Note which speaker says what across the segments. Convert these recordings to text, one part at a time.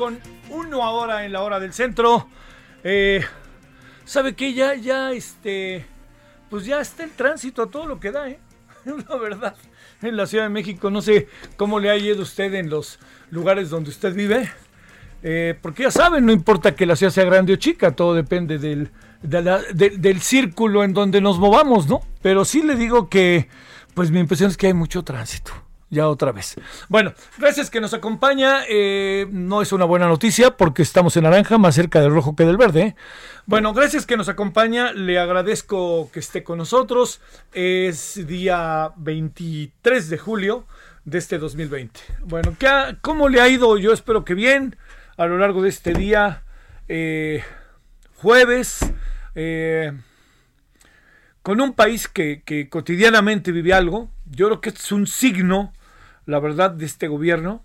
Speaker 1: Con 1 ahora en la hora del centro. Eh, ¿Sabe qué? Ya, ya, este, pues ya está el tránsito a todo lo que da, ¿eh? La verdad, en la Ciudad de México, no sé cómo le ha ido usted en los lugares donde usted vive. Eh, porque ya saben, no importa que la ciudad sea grande o chica, todo depende del, del círculo en donde nos movamos, ¿no? Pero sí le digo que, pues mi impresión es que hay mucho tránsito. Ya otra vez. Bueno, gracias que nos acompaña. eh, no es una buena noticia porque estamos en naranja, más cerca del rojo que del verde. Bueno, gracias que nos acompaña. Le agradezco que esté con nosotros. Es día 23 de julio de este 2020. Bueno, ¿qué ¿cómo le ha ido? Yo espero que bien a lo largo de este día. eh, jueves. eh, con un país que, que cotidianamente vive algo, yo creo que es un signo, la verdad, de este gobierno,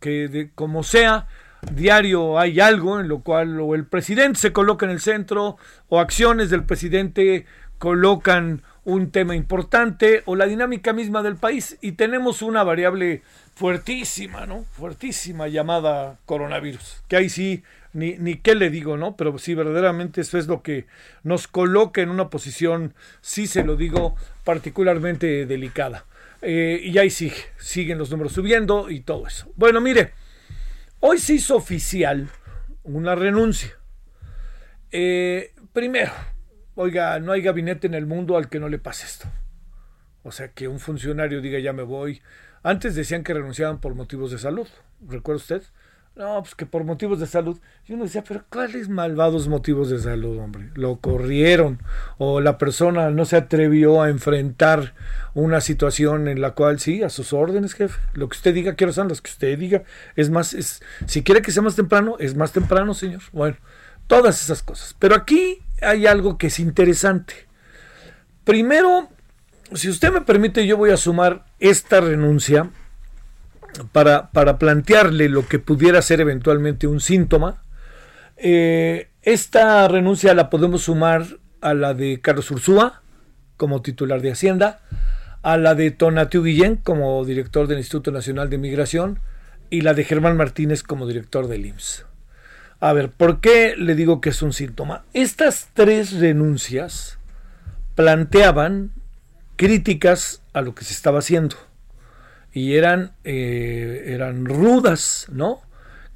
Speaker 1: que de, como sea, diario hay algo en lo cual o el presidente se coloca en el centro, o acciones del presidente colocan un tema importante, o la dinámica misma del país, y tenemos una variable fuertísima, ¿no? Fuertísima llamada coronavirus, que ahí sí ni, ni qué le digo, ¿no? Pero sí, verdaderamente eso es lo que nos coloca en una posición, sí se lo digo, particularmente delicada. Eh, y ahí sigue, siguen los números subiendo y todo eso. Bueno, mire, hoy se hizo oficial una renuncia. Eh, primero, oiga, no hay gabinete en el mundo al que no le pase esto. O sea, que un funcionario diga ya me voy. Antes decían que renunciaban por motivos de salud. ¿Recuerda usted? No, pues que por motivos de salud. Y uno decía, pero ¿cuáles malvados motivos de salud, hombre? Lo corrieron. O la persona no se atrevió a enfrentar una situación en la cual, sí, a sus órdenes, jefe. Lo que usted diga, quiero son los que usted diga. Es más, es, si quiere que sea más temprano, es más temprano, señor. Bueno, todas esas cosas. Pero aquí hay algo que es interesante. Primero, si usted me permite, yo voy a sumar esta renuncia para, para plantearle lo que pudiera ser eventualmente un síntoma. Eh, esta renuncia la podemos sumar a la de Carlos Ursúa como titular de Hacienda, a la de Tonatiu Guillén como director del Instituto Nacional de Migración y la de Germán Martínez como director del IMSS. A ver, ¿por qué le digo que es un síntoma? Estas tres renuncias planteaban críticas a lo que se estaba haciendo y eran, eh, eran rudas, ¿no?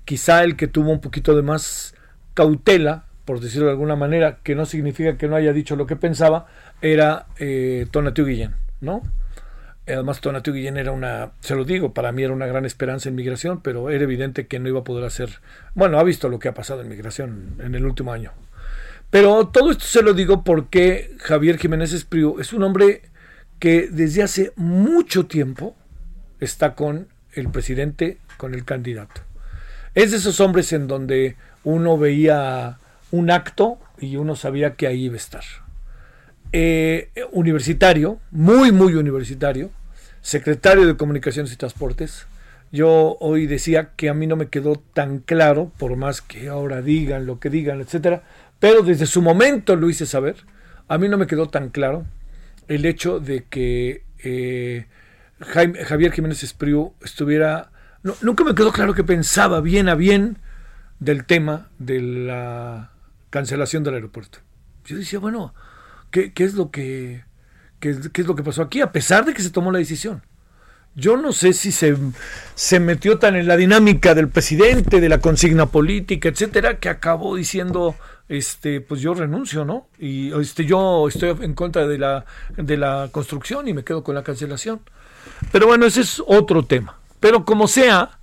Speaker 1: Quizá el que tuvo un poquito de más cautela, por decirlo de alguna manera, que no significa que no haya dicho lo que pensaba, era eh, Tonatiu Guillén, ¿no? Además, Tonatiu Guillén era una, se lo digo, para mí era una gran esperanza en migración, pero era evidente que no iba a poder hacer, bueno, ha visto lo que ha pasado en migración en el último año. Pero todo esto se lo digo porque Javier Jiménez Espriu es un hombre que desde hace mucho tiempo está con el presidente, con el candidato. Es de esos hombres en donde uno veía un acto y uno sabía que ahí iba a estar. Eh, universitario, muy, muy universitario, secretario de Comunicaciones y Transportes. Yo hoy decía que a mí no me quedó tan claro, por más que ahora digan lo que digan, etcétera, pero desde su momento lo hice saber. A mí no me quedó tan claro el hecho de que eh, Javier Jiménez Espriu estuviera. nunca me quedó claro que pensaba bien a bien del tema de la cancelación del aeropuerto. Yo decía, bueno, ¿qué, es lo que qué, es lo que pasó aquí? A pesar de que se tomó la decisión. Yo no sé si se, se metió tan en la dinámica del presidente, de la consigna política, etcétera, que acabó diciendo, este, pues yo renuncio, ¿no? Y este, yo estoy en contra de la, de la construcción y me quedo con la cancelación. Pero bueno, ese es otro tema. Pero como sea,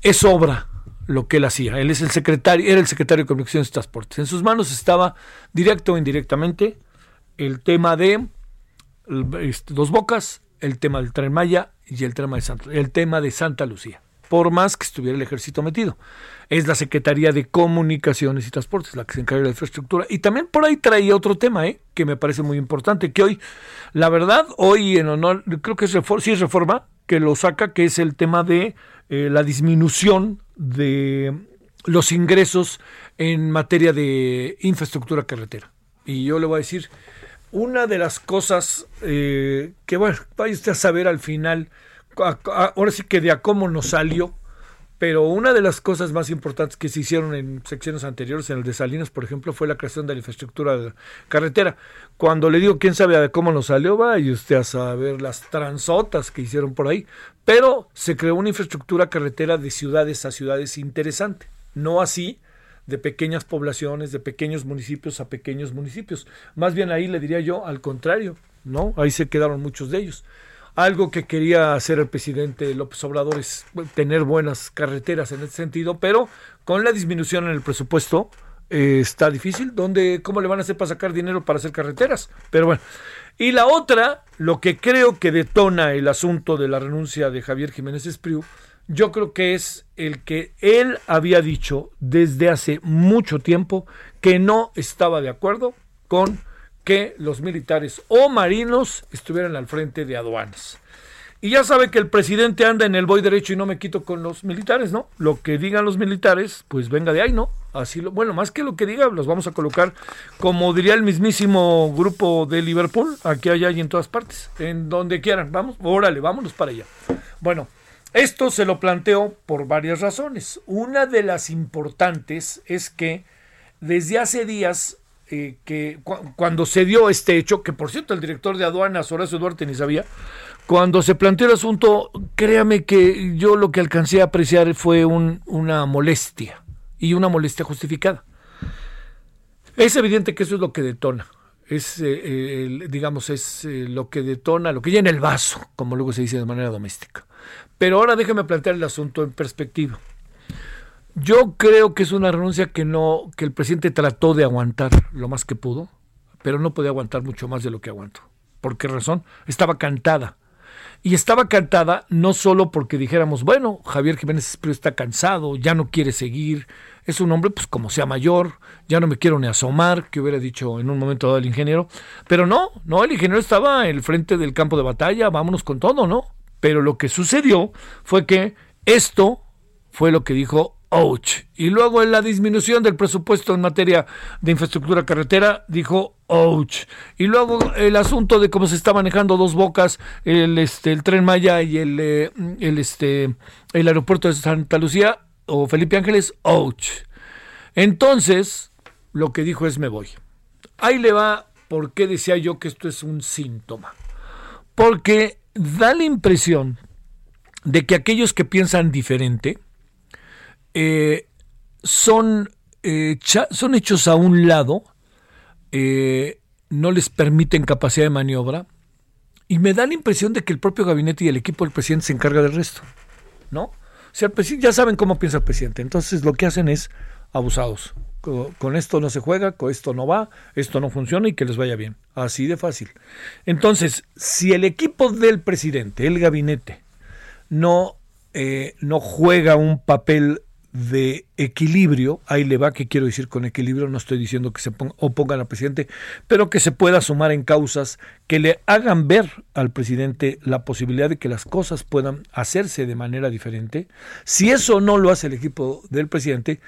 Speaker 1: es obra lo que él hacía. Él es el secretario, era el secretario de Comunicaciones y Transportes. En sus manos estaba, directo o indirectamente, el tema de este, Dos Bocas, el tema del Tren Maya y el tema de el tema de Santa Lucía. Por más que estuviera el ejército metido. Es la Secretaría de Comunicaciones y Transportes la que se encarga de la infraestructura. Y también por ahí traía otro tema, ¿eh? que me parece muy importante, que hoy, la verdad, hoy en honor, creo que es reforma, sí es reforma, que lo saca, que es el tema de eh, la disminución de los ingresos en materia de infraestructura carretera. Y yo le voy a decir, una de las cosas eh, que, bueno, vaya usted a saber al final, ahora sí que de a cómo nos salió, pero una de las cosas más importantes que se hicieron en secciones anteriores, en el de Salinas, por ejemplo, fue la creación de la infraestructura de carretera. Cuando le digo quién sabe cómo nos salió, va y usted a saber las transotas que hicieron por ahí. Pero se creó una infraestructura carretera de ciudades a ciudades interesante. No así de pequeñas poblaciones, de pequeños municipios a pequeños municipios. Más bien ahí le diría yo al contrario, ¿no? Ahí se quedaron muchos de ellos. Algo que quería hacer el presidente López Obrador es tener buenas carreteras en ese sentido, pero con la disminución en el presupuesto eh, está difícil. ¿Dónde, ¿Cómo le van a hacer para sacar dinero para hacer carreteras? Pero bueno. Y la otra, lo que creo que detona el asunto de la renuncia de Javier Jiménez Espriu, yo creo que es el que él había dicho desde hace mucho tiempo que no estaba de acuerdo con que los militares o marinos estuvieran al frente de aduanas. Y ya sabe que el presidente anda en el voy derecho y no me quito con los militares, ¿no? Lo que digan los militares, pues venga de ahí, ¿no? Así lo, bueno, más que lo que diga, los vamos a colocar, como diría el mismísimo grupo de Liverpool, aquí, allá y en todas partes, en donde quieran. Vamos, órale, vámonos para allá. Bueno, esto se lo planteo por varias razones. Una de las importantes es que desde hace días eh, que cuando se dio este hecho, que por cierto el director de aduanas, Horacio Duarte, ni sabía, cuando se planteó el asunto, créame que yo lo que alcancé a apreciar fue una molestia, y una molestia justificada. Es evidente que eso es lo que detona, es, eh, digamos, es eh, lo que detona, lo que llena el vaso, como luego se dice de manera doméstica. Pero ahora déjeme plantear el asunto en perspectiva. Yo creo que es una renuncia que no, que el presidente trató de aguantar lo más que pudo, pero no podía aguantar mucho más de lo que aguantó. ¿Por qué razón? Estaba cantada. Y estaba cantada no solo porque dijéramos, bueno, Javier Jiménez está cansado, ya no quiere seguir, es un hombre, pues como sea mayor, ya no me quiero ni asomar, que hubiera dicho en un momento dado el ingeniero, pero no, no, el ingeniero estaba en el frente del campo de batalla, vámonos con todo, ¿no? Pero lo que sucedió fue que esto fue lo que dijo ouch. Y luego en la disminución del presupuesto en materia de infraestructura carretera, dijo ouch. Y luego el asunto de cómo se está manejando dos bocas, el, este, el tren Maya y el, eh, el, este, el aeropuerto de Santa Lucía o Felipe Ángeles, ouch. Entonces, lo que dijo es me voy. Ahí le va por qué decía yo que esto es un síntoma. Porque da la impresión de que aquellos que piensan diferente, eh, son, eh, son hechos a un lado, eh, no les permiten capacidad de maniobra, y me da la impresión de que el propio gabinete y el equipo del presidente se encarga del resto, ¿no? O sea, ya saben cómo piensa el presidente, entonces lo que hacen es abusados. Con, esto no se juega, con esto no va, esto no funciona y que les vaya bien. Así de fácil. Entonces, si el equipo del presidente, el gabinete, no, no juega un papel de equilibrio, ahí le va, que quiero decir con equilibrio, no estoy diciendo que se ponga, opongan al presidente, pero que se pueda sumar en causas que le hagan ver al presidente la posibilidad de que las cosas puedan hacerse de manera diferente. Si eso no lo hace el equipo del presidente,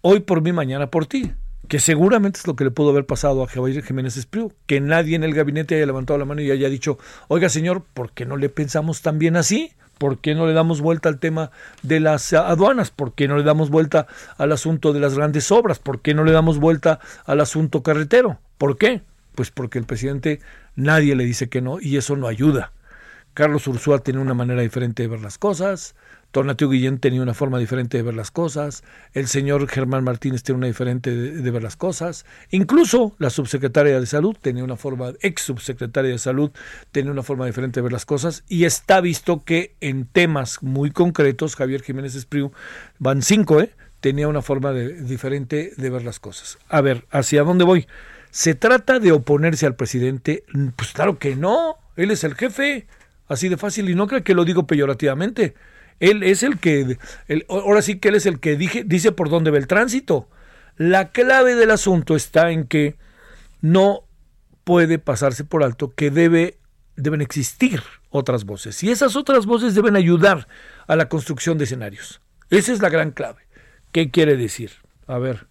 Speaker 1: hoy por mí, mañana por ti que seguramente es lo que le pudo haber pasado a Javier Jiménez Espriu, que nadie en el gabinete haya levantado la mano y haya dicho, oiga señor, ¿por qué no le pensamos tan bien así? ¿Por qué no le damos vuelta al tema de las aduanas? ¿Por qué no le damos vuelta al asunto de las grandes obras? ¿Por qué no le damos vuelta al asunto carretero? ¿Por qué? Pues porque el presidente nadie le dice que no y eso no ayuda. Carlos Ursúa tiene una manera diferente de ver las cosas, Tonatio Guillén tenía una forma diferente de ver las cosas, el señor Germán Martínez tiene una diferente de, ver las cosas, incluso la subsecretaria de salud tenía una forma, ex subsecretaria de salud tenía una forma diferente de ver las cosas y está visto que en temas muy concretos, Javier Jiménez Espriu, van cinco, ¿eh? tenía una forma diferente de ver las cosas. A ver, ¿hacia dónde voy? ¿Se trata de oponerse al presidente? Pues claro que no, él es el jefe, así de fácil y no creo que lo digo peyorativamente él es el que, ahora sí que él es el que dije, dice por dónde va el tránsito. La clave del asunto está en que no puede pasarse por alto que debe, deben existir otras voces. Y esas otras voces deben ayudar a la construcción de escenarios. Esa es la gran clave. ¿Qué quiere decir? A ver,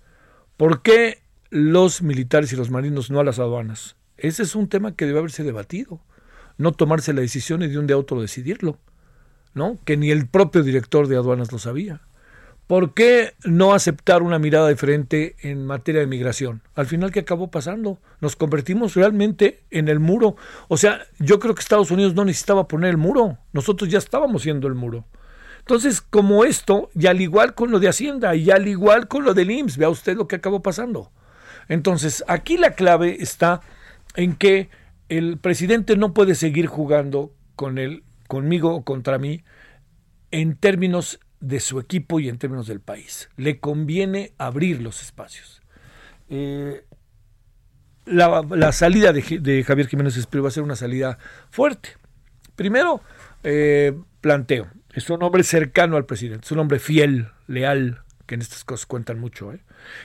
Speaker 1: ¿por qué los militares y los marinos no a las aduanas? Ese es un tema que debe haberse debatido. No tomarse la decisión y de un día a otro decidirlo. ¿No? que ni el propio director de aduanas lo sabía. ¿Por qué no aceptar una mirada diferente en materia de migración? Al final, ¿qué acabó pasando? Nos convertimos realmente en el muro. O sea, yo creo que Estados Unidos no necesitaba poner el muro. Nosotros ya estábamos siendo el muro. Entonces, como esto, y al igual con lo de Hacienda, y al igual con lo del IMSS, vea usted lo que acabó pasando. Entonces, aquí la clave está en que el presidente no puede seguir jugando con el conmigo o contra mí en términos de su equipo y en términos del país. Le conviene abrir los espacios. Eh, la, salida de, Javier Jiménez Espriu va a ser una salida fuerte. Primero, eh, planteo, es un hombre cercano al presidente, es un hombre fiel, leal, que en estas cosas cuentan mucho. ¿eh?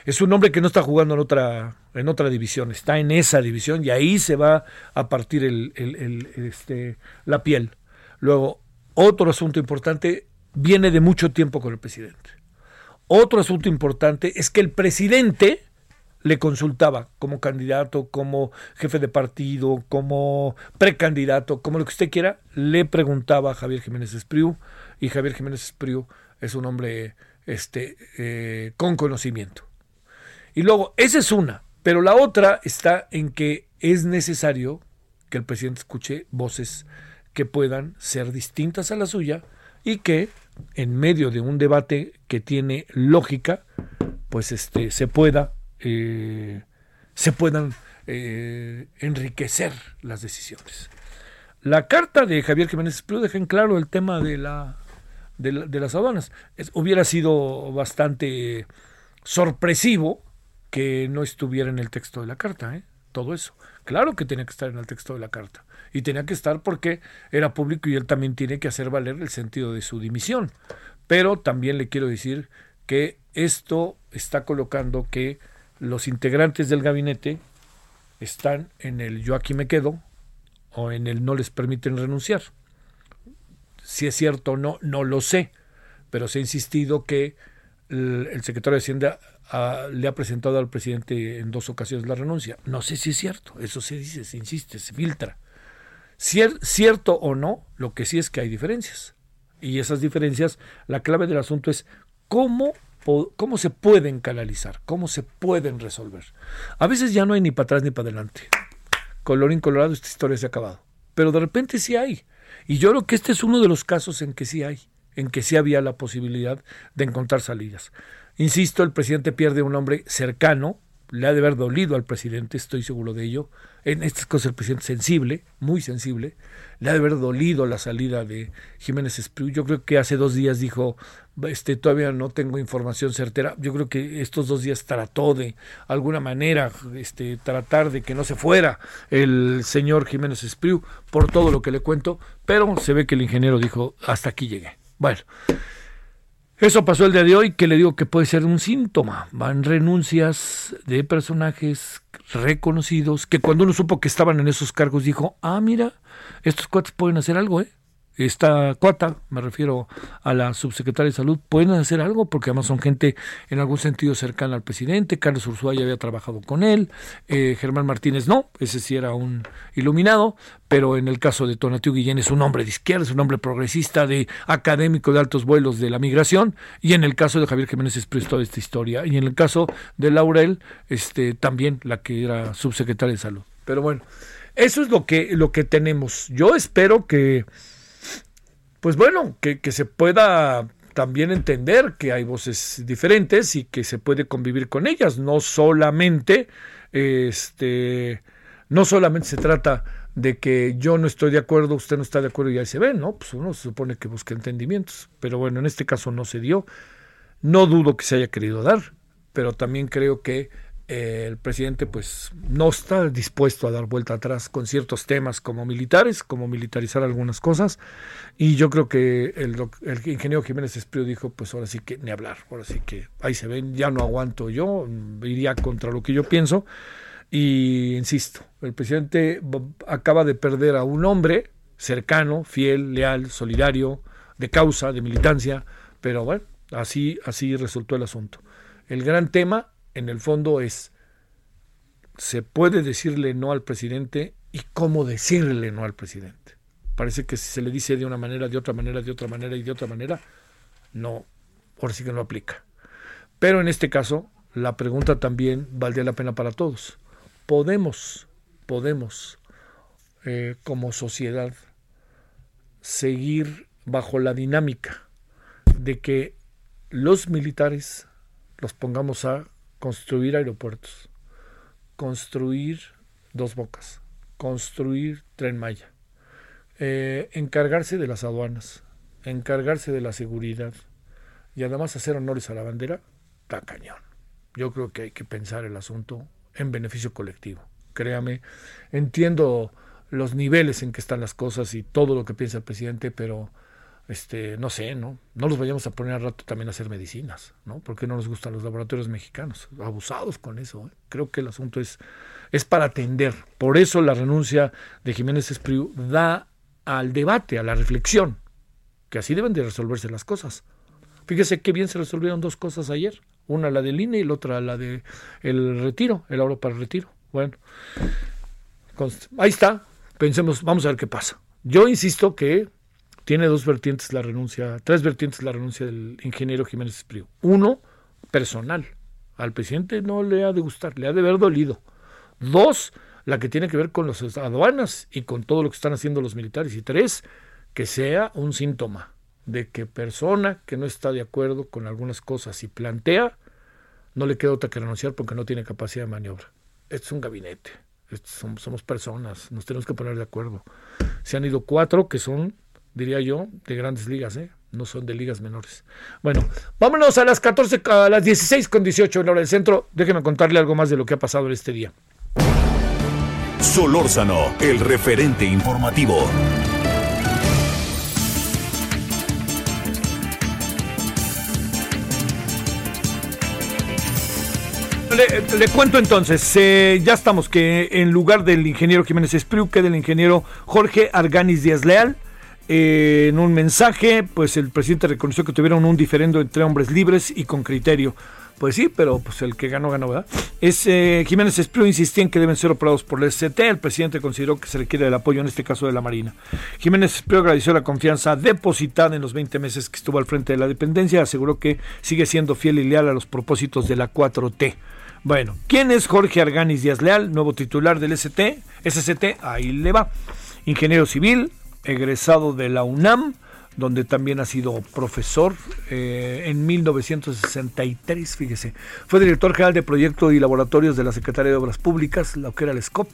Speaker 1: Es un hombre que no está jugando en otra, en otra división, está en esa división y ahí se va a partir este, la piel. Luego, otro asunto importante viene de mucho tiempo con el presidente. Otro asunto importante es que el presidente le consultaba como candidato, como jefe de partido, como precandidato, como lo que usted quiera, le preguntaba a Javier Jiménez Espriu y Javier Jiménez Espriu es un hombre este, eh, con conocimiento. Y luego, esa es una, pero la otra está en que es necesario que el presidente escuche voces que puedan ser distintas a la suya y que en medio de un debate que tiene lógica, pues este se pueda eh, se puedan eh, enriquecer las decisiones. La carta de Javier Jiménez Espriu deja en claro el tema de la de, las aduanas. hubiera sido bastante sorpresivo que no estuviera en el texto de la carta, ¿eh? Todo eso. Claro que tenía que estar en el texto de la carta y tenía que estar porque era público y él también tiene que hacer valer el sentido de su dimisión. Pero también le quiero decir que esto está colocando que los integrantes del gabinete están en el yo aquí me quedo o en el no les permiten renunciar. Si es cierto o no, no lo sé, pero se ha insistido que el, secretario de Hacienda le ha presentado al presidente en dos ocasiones la renuncia. No sé si es cierto, eso se dice, se insiste, se filtra cierto o no, lo que sí es que hay diferencias. Y esas diferencias, la clave del asunto es cómo, cómo se pueden canalizar, cómo se pueden resolver. A veces ya no hay ni para atrás ni para adelante. Colorín colorado, esta historia se ha acabado. Pero de repente sí hay. Y yo creo que este es uno de los casos en que sí hay, en que sí había la posibilidad de encontrar salidas. Insisto, el presidente pierde un hombre cercano, le ha de haber dolido al presidente, estoy seguro de ello. En estas cosas el presidente sensible, muy sensible, le ha de haber dolido la salida de Jiménez Espriu. Yo creo que hace dos días dijo, este, todavía no tengo información certera. Yo creo que estos dos días trató de alguna manera, este, tratar de que no se fuera el señor Jiménez Espriu por todo lo que le cuento, pero se ve que el ingeniero dijo, hasta aquí llegué. Bueno. Eso pasó el día de hoy, que le digo que puede ser un síntoma. Van renuncias de personajes reconocidos que cuando uno supo que estaban en esos cargos dijo, ah, mira, estos cuates pueden hacer algo, ¿eh? Esta cuata, me refiero a la subsecretaria de salud, pueden hacer algo porque además son gente en algún sentido cercana al presidente. Carlos Ursúa ya había trabajado con él, eh, Germán Martínez no, ese sí era un iluminado, pero en el caso de Tonatiu Guillén es un hombre de izquierda, es un hombre progresista, de académico de altos vuelos de la migración, y en el caso de Javier Jiménez es toda esta historia, y en el caso de Laurel, este, también la que era subsecretaria de salud. Pero bueno, eso es lo que, lo que tenemos. Yo espero que pues bueno, que, se pueda también entender que hay voces diferentes y que se puede convivir con ellas, no solamente este no solamente se trata de que yo no estoy de acuerdo, usted no está de acuerdo y ahí se ve, ¿no? Pues uno se supone que busca entendimientos, pero bueno, en este caso no se dio. No dudo que se haya querido dar, pero también creo que el presidente pues no está dispuesto a dar vuelta atrás con ciertos temas como militares, como militarizar algunas cosas. Y yo creo que el, el ingeniero Jiménez Esprío dijo, pues ahora sí que ni hablar, ahora sí que ahí se ven, ya no aguanto yo, iría contra lo que yo pienso. Y insisto, el presidente acaba de perder a un hombre cercano, fiel, leal, solidario, de causa, de militancia, pero bueno, así, así resultó el asunto. El gran tema en el fondo es, se puede decirle no al presidente y cómo decirle no al presidente. Parece que si se le dice de una manera, de otra manera, de otra manera y de otra manera, no, ahora sí que no aplica. Pero en este caso, la pregunta también valdría la pena para todos. ¿Podemos, podemos, eh, como sociedad, seguir bajo la dinámica de que los militares los pongamos a construir aeropuertos, construir dos bocas, construir tren Maya, eh, encargarse de las aduanas, encargarse de la seguridad y además hacer honores a la bandera, está cañón. Yo creo que hay que pensar el asunto en beneficio colectivo. Créame, entiendo los niveles en que están las cosas y todo lo que piensa el presidente, pero este, no sé, ¿no? No los vayamos a poner al rato también a hacer medicinas, ¿no? Porque no nos gustan los laboratorios mexicanos, abusados con eso. ¿eh? Creo que el asunto es, es para atender. Por eso la renuncia de Jiménez Espriu da al debate, a la reflexión, que así deben de resolverse las cosas. Fíjese qué bien se resolvieron dos cosas ayer, una la del INE y la otra la de el retiro, el ahorro para el retiro. Bueno, ahí está, pensemos, vamos a ver qué pasa. Yo insisto que tiene dos vertientes la renuncia, tres vertientes la renuncia del ingeniero Jiménez Espriu. Uno, personal. Al presidente no le ha de gustar, le ha de haber dolido. Dos, la que tiene que ver con las aduanas y con todo lo que están haciendo los militares. Y tres, que sea un síntoma de que persona que no está de acuerdo con algunas cosas y plantea, no le queda otra que renunciar porque no tiene capacidad de maniobra. Esto es un gabinete, somos personas, nos tenemos que poner de acuerdo. Se han ido cuatro que son diría yo, de grandes ligas, ¿eh? no son de ligas menores. Bueno, vámonos a las 14, a las 16 con 18 en la hora del centro. Déjeme contarle algo más de lo que ha pasado en este día.
Speaker 2: Solórzano, el referente informativo.
Speaker 1: Le, cuento entonces, eh, ya estamos que en lugar del ingeniero Jiménez Espriu, queda el ingeniero Jorge Arganis Díaz Leal en un mensaje, pues el presidente reconoció que tuvieron un diferendo entre hombres libres y con criterio. Pues sí, pero pues el que ganó, ganó, ¿verdad? Es, eh, Jiménez Espriu insistía en que deben ser operados por el ST. El presidente consideró que se requiere el apoyo, en este caso de la Marina. Jiménez Espriu agradeció la confianza depositada en los 20 meses que estuvo al frente de la dependencia. Aseguró que sigue siendo fiel y leal a los propósitos de la 4T. Bueno, ¿quién es Jorge Arganis Díaz Leal, nuevo titular del ST? SST, ahí le va. Ingeniero civil, egresado de la UNAM, donde también ha sido profesor eh, en 1963, fíjese. Fue director general de proyectos y laboratorios de la Secretaría de Obras Públicas, lo que era el SCOP.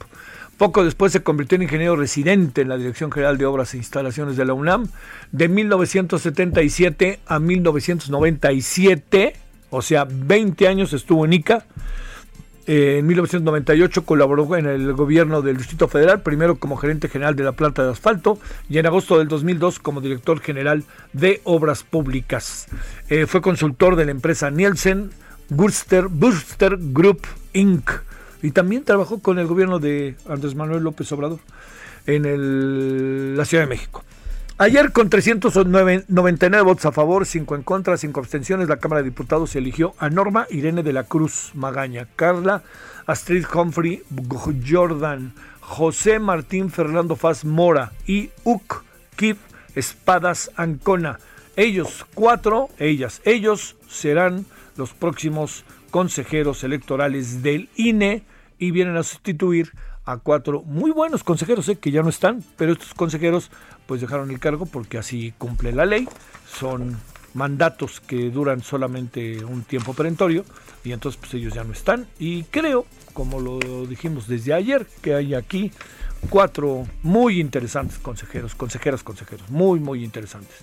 Speaker 1: Poco después se convirtió en ingeniero residente en la Dirección General de Obras e Instalaciones de la UNAM. De 1977 a 1997, o sea, 20 años estuvo en ICA Eh, en 1998 colaboró en el gobierno del Distrito Federal, primero como gerente general de la planta de asfalto y en agosto del 2002 como director general de obras públicas. Eh, fue consultor de la empresa Nielsen Burster, Burster Group Inc. Y también trabajó con el gobierno de Andrés Manuel López Obrador en la Ciudad de México. Ayer con 399 votos a favor, 5 en contra, 5 abstenciones, la Cámara de Diputados eligió a Norma Irene de la Cruz Magaña, Carla Astrid Humphrey Jordan, José Martín Fernando Faz Mora y Uk Kip Espadas Ancona. Ellos cuatro, ellas, ellos serán los próximos consejeros electorales del INE y vienen a sustituir a cuatro muy buenos consejeros eh, que ya no están, pero estos consejeros pues dejaron el cargo porque así cumple la ley. Son mandatos que duran solamente un tiempo perentorio y entonces pues ellos ya no están. Y creo, como lo dijimos desde ayer, que hay aquí cuatro muy interesantes consejeros, consejeras, consejeros, muy, muy interesantes.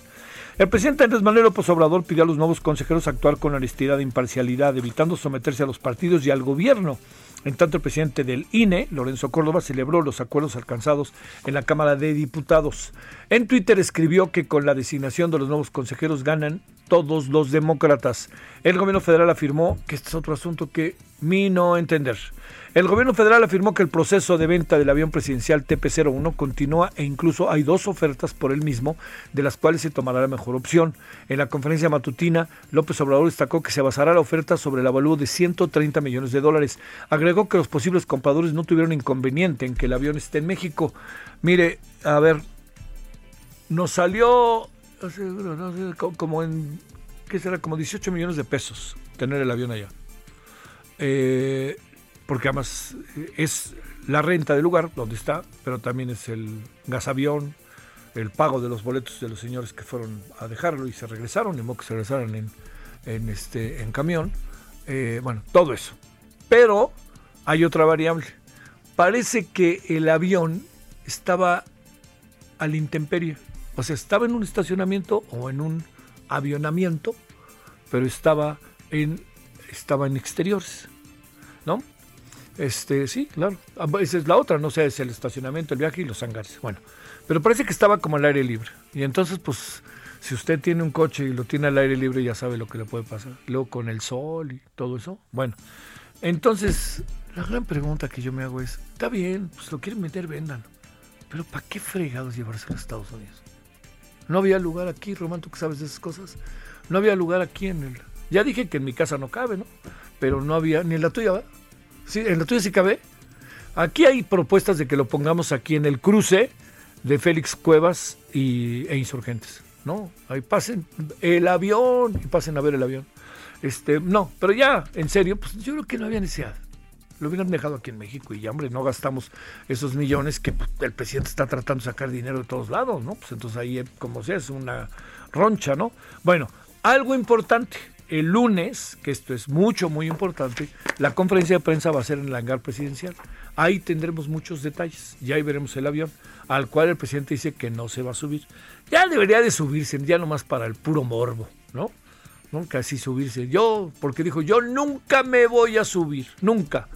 Speaker 1: El presidente Andrés Manuel López Obrador pidió a los nuevos consejeros actuar con honestidad e imparcialidad, evitando someterse a los partidos y al gobierno. En tanto, el presidente del INE, Lorenzo Córdoba, celebró los acuerdos alcanzados en la Cámara de Diputados. En Twitter escribió que con la designación de los nuevos consejeros ganan todos los demócratas. El gobierno federal afirmó que este es otro asunto que mi no entender. El gobierno federal afirmó que el proceso de venta del avión presidencial TP-01 continúa e incluso hay dos ofertas por el mismo, de las cuales se tomará la mejor opción. En la conferencia matutina, López Obrador destacó que se basará la oferta sobre el avalúo de 130 millones de dólares. Agregó que los posibles compradores no tuvieron inconveniente en que el avión esté en México. Mire, a ver, nos salió como en, ¿qué será? Como 18 millones de pesos tener el avión allá. Eh, porque además eh, es la renta del lugar donde está, pero también es el gasavión, el pago de los boletos de los señores que fueron a dejarlo y se regresaron, ni modo que se regresaran en, este, en camión. Eh, bueno, todo eso. Pero hay otra variable. Parece que el avión estaba al intemperie. O sea, estaba en un estacionamiento o en un avionamiento, pero estaba en, estaba en exteriores. ¿No? Este, sí, claro. Ah, esa es la otra, no sé, es el estacionamiento, el viaje y los hangares. Bueno, pero parece que estaba como al aire libre. Y entonces, pues, si usted tiene un coche y lo tiene al aire libre, ya sabe lo que le puede pasar. Luego con el sol y todo eso. Bueno, entonces, la gran pregunta que yo me hago es, está bien, pues lo quieren meter, vendan. Pero ¿para qué fregados llevarse a los Estados Unidos? No había lugar aquí, Román, tú que sabes de esas cosas. No había lugar aquí en el... Ya dije que en mi casa no cabe, ¿no? Pero no había, ni en la tuya, ¿verdad? En la tuya sí cabe. Aquí hay propuestas de que lo pongamos aquí en el cruce de Félix Cuevas y, e Insurgentes. No, ahí pasen el avión y pasen a ver el avión. Este, no, pero ya, en serio, pues yo creo que no había necesidad. Lo hubieran dejado aquí en México y ya, hombre, no gastamos esos millones que pues, el presidente está tratando de sacar dinero de todos lados, ¿no? Pues entonces ahí, eh, como sea, es una roncha, ¿no? Bueno, algo importante el lunes, que esto es mucho, muy importante, la conferencia de prensa va a ser en el hangar presidencial. Ahí tendremos muchos detalles y ahí veremos el avión, al cual el presidente dice que no se va a subir. Ya debería de subirse, ya nomás para el puro morbo, ¿no? Nunca así subirse. Yo, porque dijo, yo nunca me voy a subir, nunca.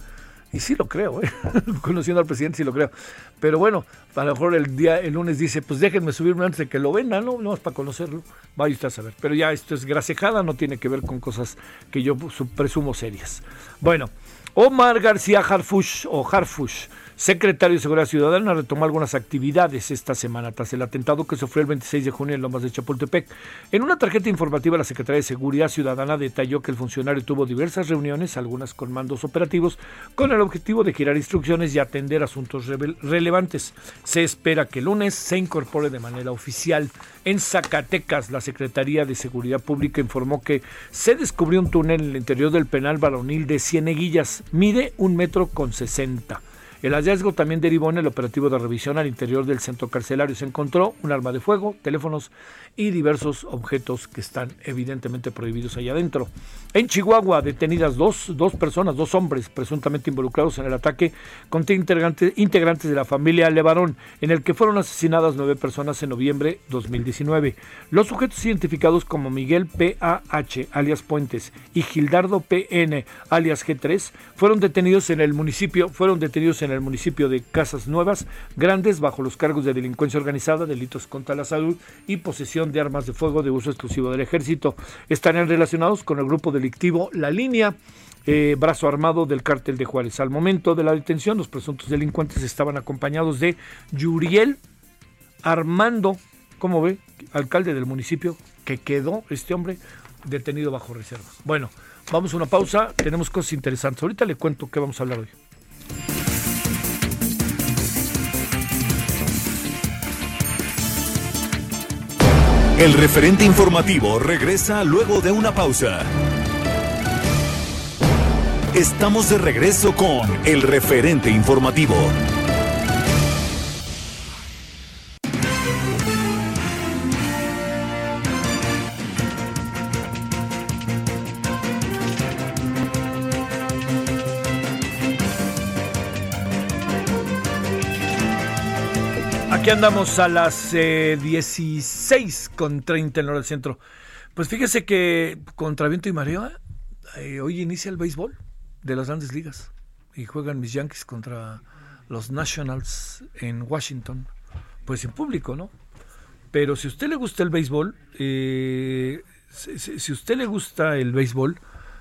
Speaker 1: Y sí lo creo, ¿eh? conociendo al presidente sí lo creo. Pero bueno, a lo mejor el día, el lunes dice, pues déjenme subirme antes de que lo vendan, ¿no? No es para conocerlo. Vaya usted a saber. Pero ya esto es grasejada, no tiene que ver con cosas que yo presumo serias. Bueno, Omar García Harfush o Harfush secretario de Seguridad Ciudadana, retomó algunas actividades esta semana tras el atentado que sufrió el 26 de junio en Lomas de Chapultepec. En una tarjeta informativa, la Secretaría de Seguridad Ciudadana detalló que el funcionario tuvo diversas reuniones, algunas con mandos operativos, con el objetivo de girar instrucciones y atender asuntos relevantes. Se espera que el lunes se incorpore de manera oficial. En Zacatecas, la Secretaría de Seguridad Pública informó que se descubrió un túnel en el interior del penal varonil de Cieneguillas. Mide un metro con sesenta. El hallazgo también derivó en el operativo de revisión al interior del centro carcelario. Se encontró un arma de fuego, teléfonos y diversos objetos que están evidentemente prohibidos allá adentro. En Chihuahua, detenidas dos, dos personas, dos hombres presuntamente involucrados en el ataque contra integrantes, integrantes de la familia Levarón, en el que fueron asesinadas nueve personas en noviembre 2019. Los sujetos identificados como Miguel P.A.H., alias Puentes, y Gildardo P.N., alias G3, fueron detenidos en el municipio, fueron detenidos en el municipio de Casas Nuevas, Grandes, bajo los cargos de delincuencia organizada, delitos contra la salud y posesión de armas de fuego de uso exclusivo del ejército. Estarían relacionados con el grupo delictivo La Línea. Eh, brazo armado del cártel de Juárez. Al momento de la detención, los presuntos delincuentes estaban acompañados de Yuriel Armando, ¿cómo ve? Alcalde del municipio, que quedó este hombre detenido bajo reserva. Bueno, vamos a una pausa, tenemos cosas interesantes. Ahorita le cuento qué vamos a hablar hoy.
Speaker 2: El referente informativo regresa luego de una pausa. Estamos de regreso con el referente informativo.
Speaker 1: Aquí andamos a las 16 con 30 en hora del centro. Pues fíjese que contra viento y mareo, eh, hoy inicia el béisbol de las grandes ligas y juegan mis Yankees contra los Nationals en Washington, pues en público, ¿no? Pero si usted le gusta el béisbol, eh, si, si, usted le gusta el béisbol,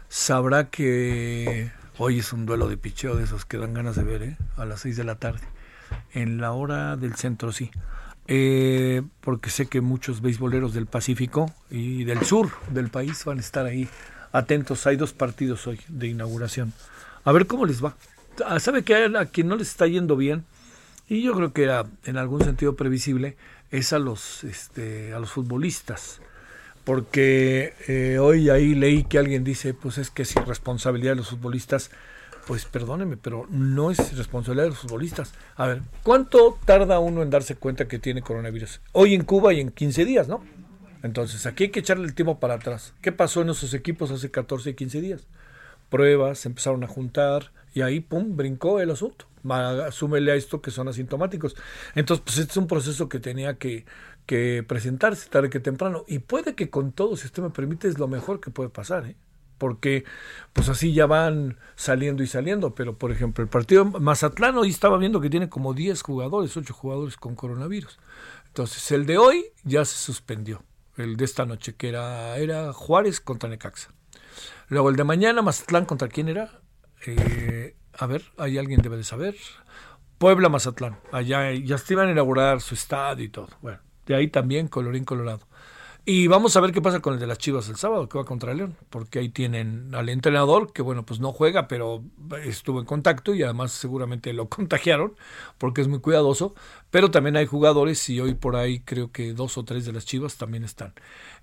Speaker 1: sabrá que hoy es un duelo de picheo de esos que dan ganas de ver, ¿eh? A las 6 de la tarde. En la hora del centro, sí. Eh, porque sé que muchos beisboleros del Pacífico y del sur del país van a estar ahí atentos. Hay dos partidos hoy de inauguración. A ver cómo les va. Ah, ¿Sabe que a quien no les está yendo bien? Y yo creo que en algún sentido previsible, es a los, este, a los futbolistas. Porque eh, hoy ahí leí que alguien dice, pues es que es irresponsabilidad de los futbolistas. Pues perdóneme, pero no es responsabilidad de los futbolistas. A ver, ¿cuánto tarda uno en darse cuenta que tiene coronavirus? Hoy en Cuba y en 15 días, ¿no? Entonces, aquí hay que echarle el tiempo para atrás. ¿Qué pasó en esos equipos hace 14 y 15 días? Pruebas, se empezaron a juntar y ahí, pum, brincó el asunto. Asúmele a esto que son asintomáticos. Entonces, pues este es un proceso que tenía que, que presentarse tarde que temprano. Y puede que con todo, si usted me permite, es lo mejor que puede pasar, ¿eh? porque pues así ya van saliendo y saliendo, pero por ejemplo el partido Mazatlán hoy estaba viendo que tiene como 10 jugadores, 8 jugadores con coronavirus. Entonces el de hoy ya se suspendió el de esta noche, que era, era Juárez contra Necaxa. Luego el de mañana, Mazatlán, ¿contra quién era? Eh, a ver, hay alguien debe de saber. Puebla, Mazatlán. Allá ya se iban a inaugurar su estadio y todo. Bueno, de ahí también Colorín Colorado. Y vamos a ver qué pasa con el de las Chivas el sábado, que va contra León, porque ahí tienen al entrenador, que bueno, pues no juega, pero estuvo en contacto y además seguramente lo contagiaron, porque es muy cuidadoso, pero también hay jugadores y hoy por ahí creo que dos o tres de las Chivas también están.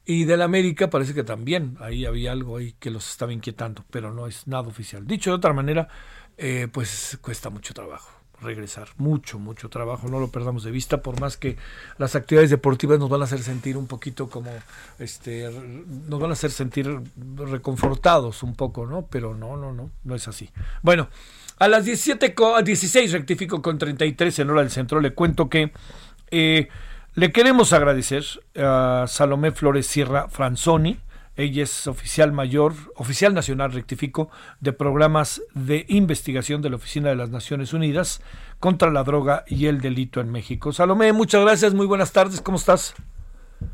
Speaker 1: Y del América parece que también, ahí había algo ahí que los estaba inquietando, pero no es nada oficial. Dicho de otra manera, eh, pues cuesta mucho trabajo regresar. Mucho, mucho trabajo, no lo perdamos de vista, por más que las actividades deportivas nos van a hacer sentir un poquito como, este, nos van a hacer sentir reconfortados un poco, ¿no? Pero no, no, no, no es así. Bueno, a las 17, a 16 rectifico con 33 en hora del centro, le cuento que eh, le queremos agradecer a Salomé Flores Sierra Franzoni, ella es oficial mayor, oficial nacional, rectifico, de programas de investigación de la Oficina de las Naciones Unidas contra la droga y el delito en México. Salomé, muchas gracias, muy buenas tardes, ¿cómo estás?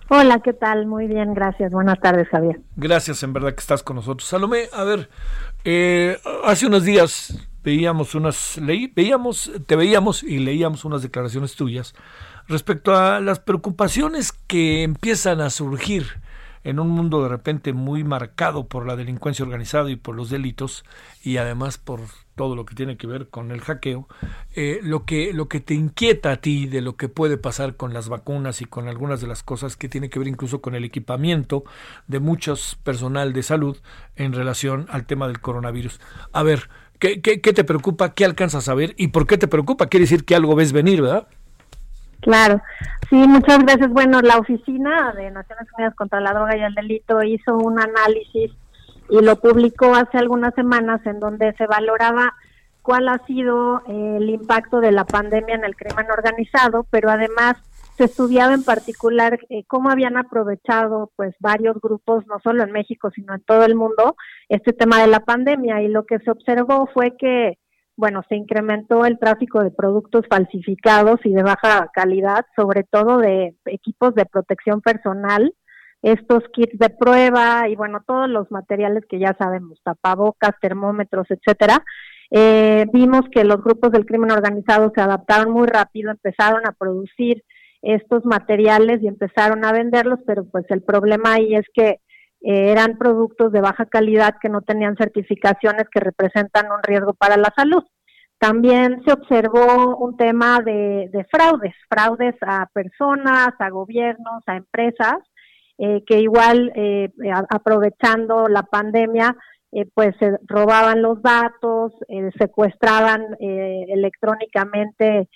Speaker 3: Hola, ¿qué tal? Muy bien, gracias. Buenas tardes, Javier.
Speaker 1: Gracias, en verdad que estás con nosotros. Salomé, a ver, eh, hace unos días veíamos unas, leí, veíamos, te veíamos y leíamos unas declaraciones tuyas respecto a las preocupaciones que empiezan a surgir en un mundo de repente muy marcado por la delincuencia organizada y por los delitos y además por todo lo que tiene que ver con el hackeo, eh, lo, que, lo que te inquieta a ti de lo que puede pasar con las vacunas y con algunas de las cosas que tiene que ver incluso con el equipamiento de muchos personal de salud en relación al tema del coronavirus. A ver, ¿qué, qué, qué te preocupa? ¿Qué alcanzas a ver? ¿Y por qué te preocupa? Quiere decir que algo ves venir, ¿verdad?
Speaker 3: Claro, sí, muchas veces. Bueno, la Oficina de Naciones Unidas contra la Droga y el Delito hizo un análisis y lo publicó hace algunas semanas en donde se valoraba cuál ha sido eh, el impacto de la pandemia en el crimen organizado, pero además se estudiaba en particular eh, cómo habían aprovechado pues varios grupos, no solo en México, sino en todo el mundo, este tema de la pandemia y lo que se observó fue que bueno, se incrementó el tráfico de productos falsificados y de baja calidad, sobre todo de equipos de protección personal, estos kits de prueba y bueno, todos los materiales que ya sabemos, tapabocas, termómetros, etcétera. Eh, vimos que los grupos del crimen organizado se adaptaron muy rápido, empezaron a producir estos materiales y empezaron a venderlos, pero pues el problema ahí es que eh, eran productos de baja calidad que no tenían certificaciones que representan un riesgo para la salud. También se observó un tema de, fraudes, fraudes a personas, a gobiernos, a empresas, eh, que igual eh, aprovechando la pandemia, pues se robaban los datos, secuestraban electrónicamente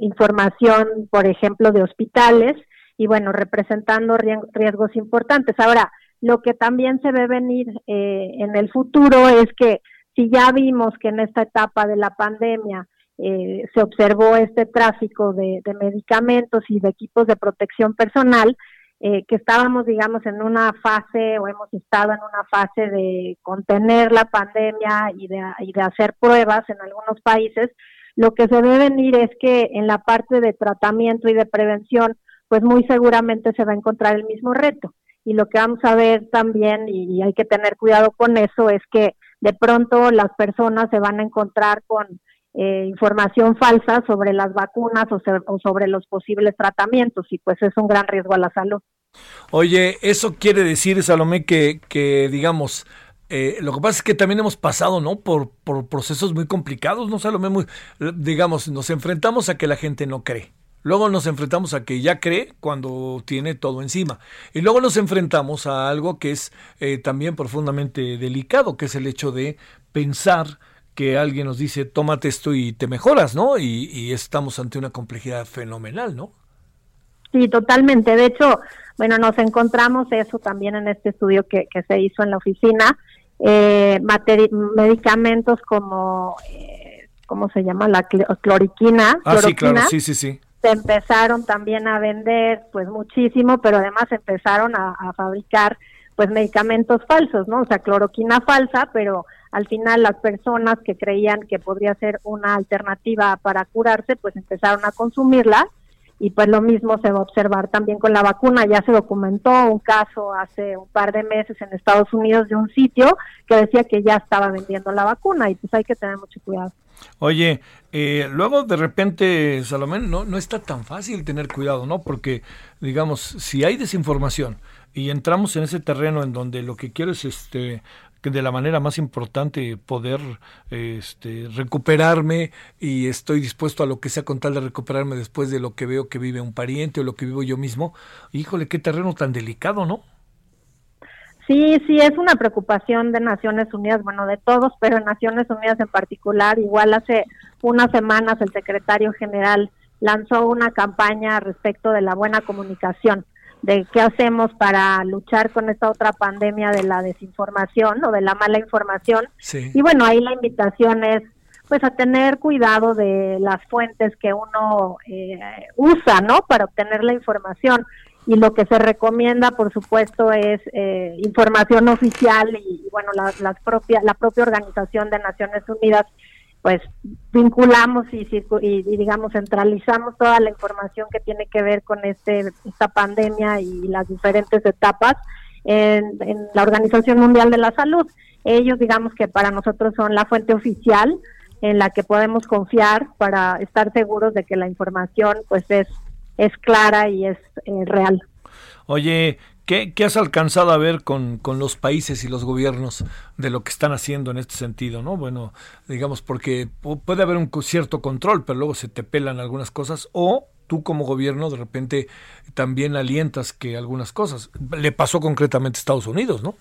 Speaker 3: información, por ejemplo, de hospitales y bueno, representando riesgos importantes. Ahora, lo que también se ve venir eh, en el futuro es que si ya vimos que en esta etapa de la pandemia eh, se observó este tráfico de, medicamentos y de equipos de protección personal, eh, que estábamos, digamos, en una fase o hemos estado en una fase de contener la pandemia y de, y de hacer pruebas en algunos países, lo que se ve venir es que en la parte de tratamiento y de prevención, pues muy seguramente se va a encontrar el mismo reto y lo que vamos a ver también, y hay que tener cuidado con eso, es que de pronto las personas se van a encontrar con eh, información falsa sobre las vacunas o, sobre los posibles tratamientos y pues es un gran riesgo a la salud.
Speaker 1: Oye, eso quiere decir, Salomé, que, que digamos, eh, lo que pasa es que también hemos pasado, ¿no? Por, por procesos muy complicados, ¿no, Salomé? Muy, digamos, nos enfrentamos a que la gente no cree. Luego nos enfrentamos a que ya cree cuando tiene todo encima. Y luego nos enfrentamos a algo que es eh, también profundamente delicado, que es el hecho de pensar que alguien nos dice, tómate esto y te mejoras, ¿no? Y, estamos ante una complejidad fenomenal, ¿no?
Speaker 3: Sí, totalmente. De hecho, bueno, nos encontramos eso también en este estudio que, se hizo en la oficina. Eh, medicamentos como, eh, ¿cómo se llama? La cloriquina.
Speaker 1: Ah, sí, claro, sí, sí, sí
Speaker 3: se empezaron también a vender pues muchísimo, pero además empezaron a, fabricar pues medicamentos falsos, ¿no? O sea, cloroquina falsa, pero al final las personas que creían que podría ser una alternativa para curarse, pues empezaron a consumirla y pues lo mismo se va a observar también con la vacuna. Ya se documentó un caso hace un par de meses en Estados Unidos de un sitio que decía que ya estaba vendiendo la vacuna y pues hay que tener mucho cuidado.
Speaker 1: Oye, eh, luego de repente, Salomé, no, no está tan fácil tener cuidado, ¿no? Porque, digamos, si hay desinformación y entramos en ese terreno en donde lo que quiero es este de la manera más importante poder este, recuperarme y estoy dispuesto a lo que sea con tal de recuperarme después de lo que veo que vive un pariente o lo que vivo yo mismo. Híjole, qué terreno tan delicado, ¿no?
Speaker 3: Sí, sí, es una preocupación de Naciones Unidas, bueno, de todos, pero Naciones Unidas en particular. Igual hace unas semanas el secretario general lanzó una campaña respecto de la buena comunicación, de qué hacemos para luchar con esta otra pandemia de la desinformación o de la mala información. Y bueno, ahí la invitación es pues a tener cuidado de las fuentes que uno eh, usa, ¿no? Para obtener la información y lo que se recomienda, por supuesto, es eh, información oficial y, bueno, la, las propia, la propia Organización de Naciones Unidas, pues vinculamos y, y, digamos centralizamos toda la información que tiene que ver con este esta pandemia y las diferentes etapas en, en la Organización Mundial de la Salud. Ellos, digamos que para nosotros son la fuente oficial en la que podemos confiar para estar seguros de que la información pues es es clara y es eh, real.
Speaker 1: Oye, ¿Qué, has alcanzado a ver con, con, los países y los gobiernos de lo que están haciendo en este sentido? ¿no? Bueno, digamos, porque puede haber un cierto control, pero luego se te pelan algunas cosas, o tú como gobierno de repente también alientas que algunas cosas. Le pasó concretamente a Estados Unidos, ¿no?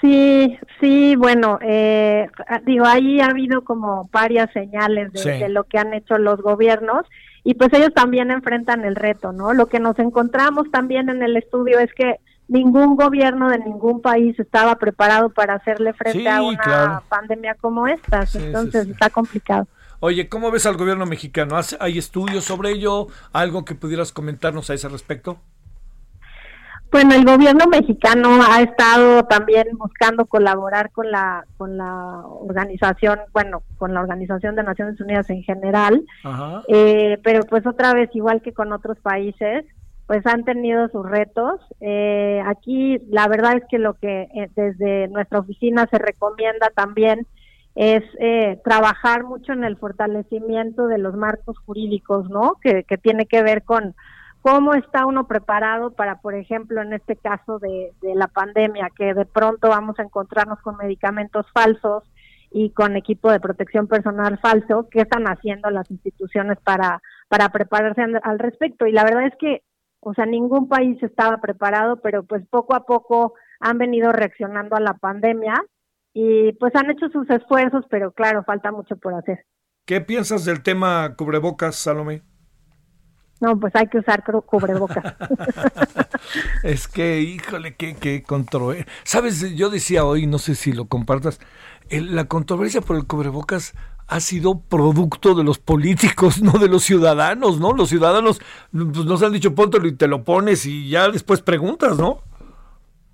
Speaker 3: Sí, sí, bueno, eh, digo, ahí ha habido como varias señales de, lo que han hecho los gobiernos y pues ellos también enfrentan el reto, ¿no? Lo que nos encontramos también en el estudio es que ningún gobierno de ningún país estaba preparado para hacerle frente a una pandemia como esta, entonces está complicado.
Speaker 1: Oye, ¿cómo ves al gobierno mexicano? ¿Hay estudios sobre ello? ¿Algo que pudieras comentarnos a ese respecto?
Speaker 3: Bueno, el gobierno mexicano ha estado también buscando colaborar con la con la organización, bueno, con la Organización de Naciones Unidas en general, eh, pero pues otra vez, igual que con otros países, pues han tenido sus retos. Eh, aquí la verdad es que lo que eh, desde nuestra oficina se recomienda también es trabajar mucho en el fortalecimiento de los marcos jurídicos, ¿no? Que, que tiene que ver con ¿Cómo está uno preparado para, por ejemplo, en este caso de, la pandemia, que de pronto vamos a encontrarnos con medicamentos falsos y con equipo de protección personal falso? ¿Qué están haciendo las instituciones para, para prepararse al respecto? Y la verdad es que, o sea, ningún país estaba preparado, pero pues poco a poco han venido reaccionando a la pandemia y pues han hecho sus esfuerzos, pero claro, falta mucho por hacer.
Speaker 1: ¿Qué piensas del tema cubrebocas, Salomé?
Speaker 3: No, pues hay que usar cubrebocas.
Speaker 1: es que, híjole, qué, qué controversia. Sabes, yo decía hoy, no sé si lo compartas, la controversia por el cubrebocas ha sido producto de los políticos, no de los ciudadanos, ¿no? Los ciudadanos pues, nos han dicho, póntelo y te lo pones y ya después preguntas, ¿no?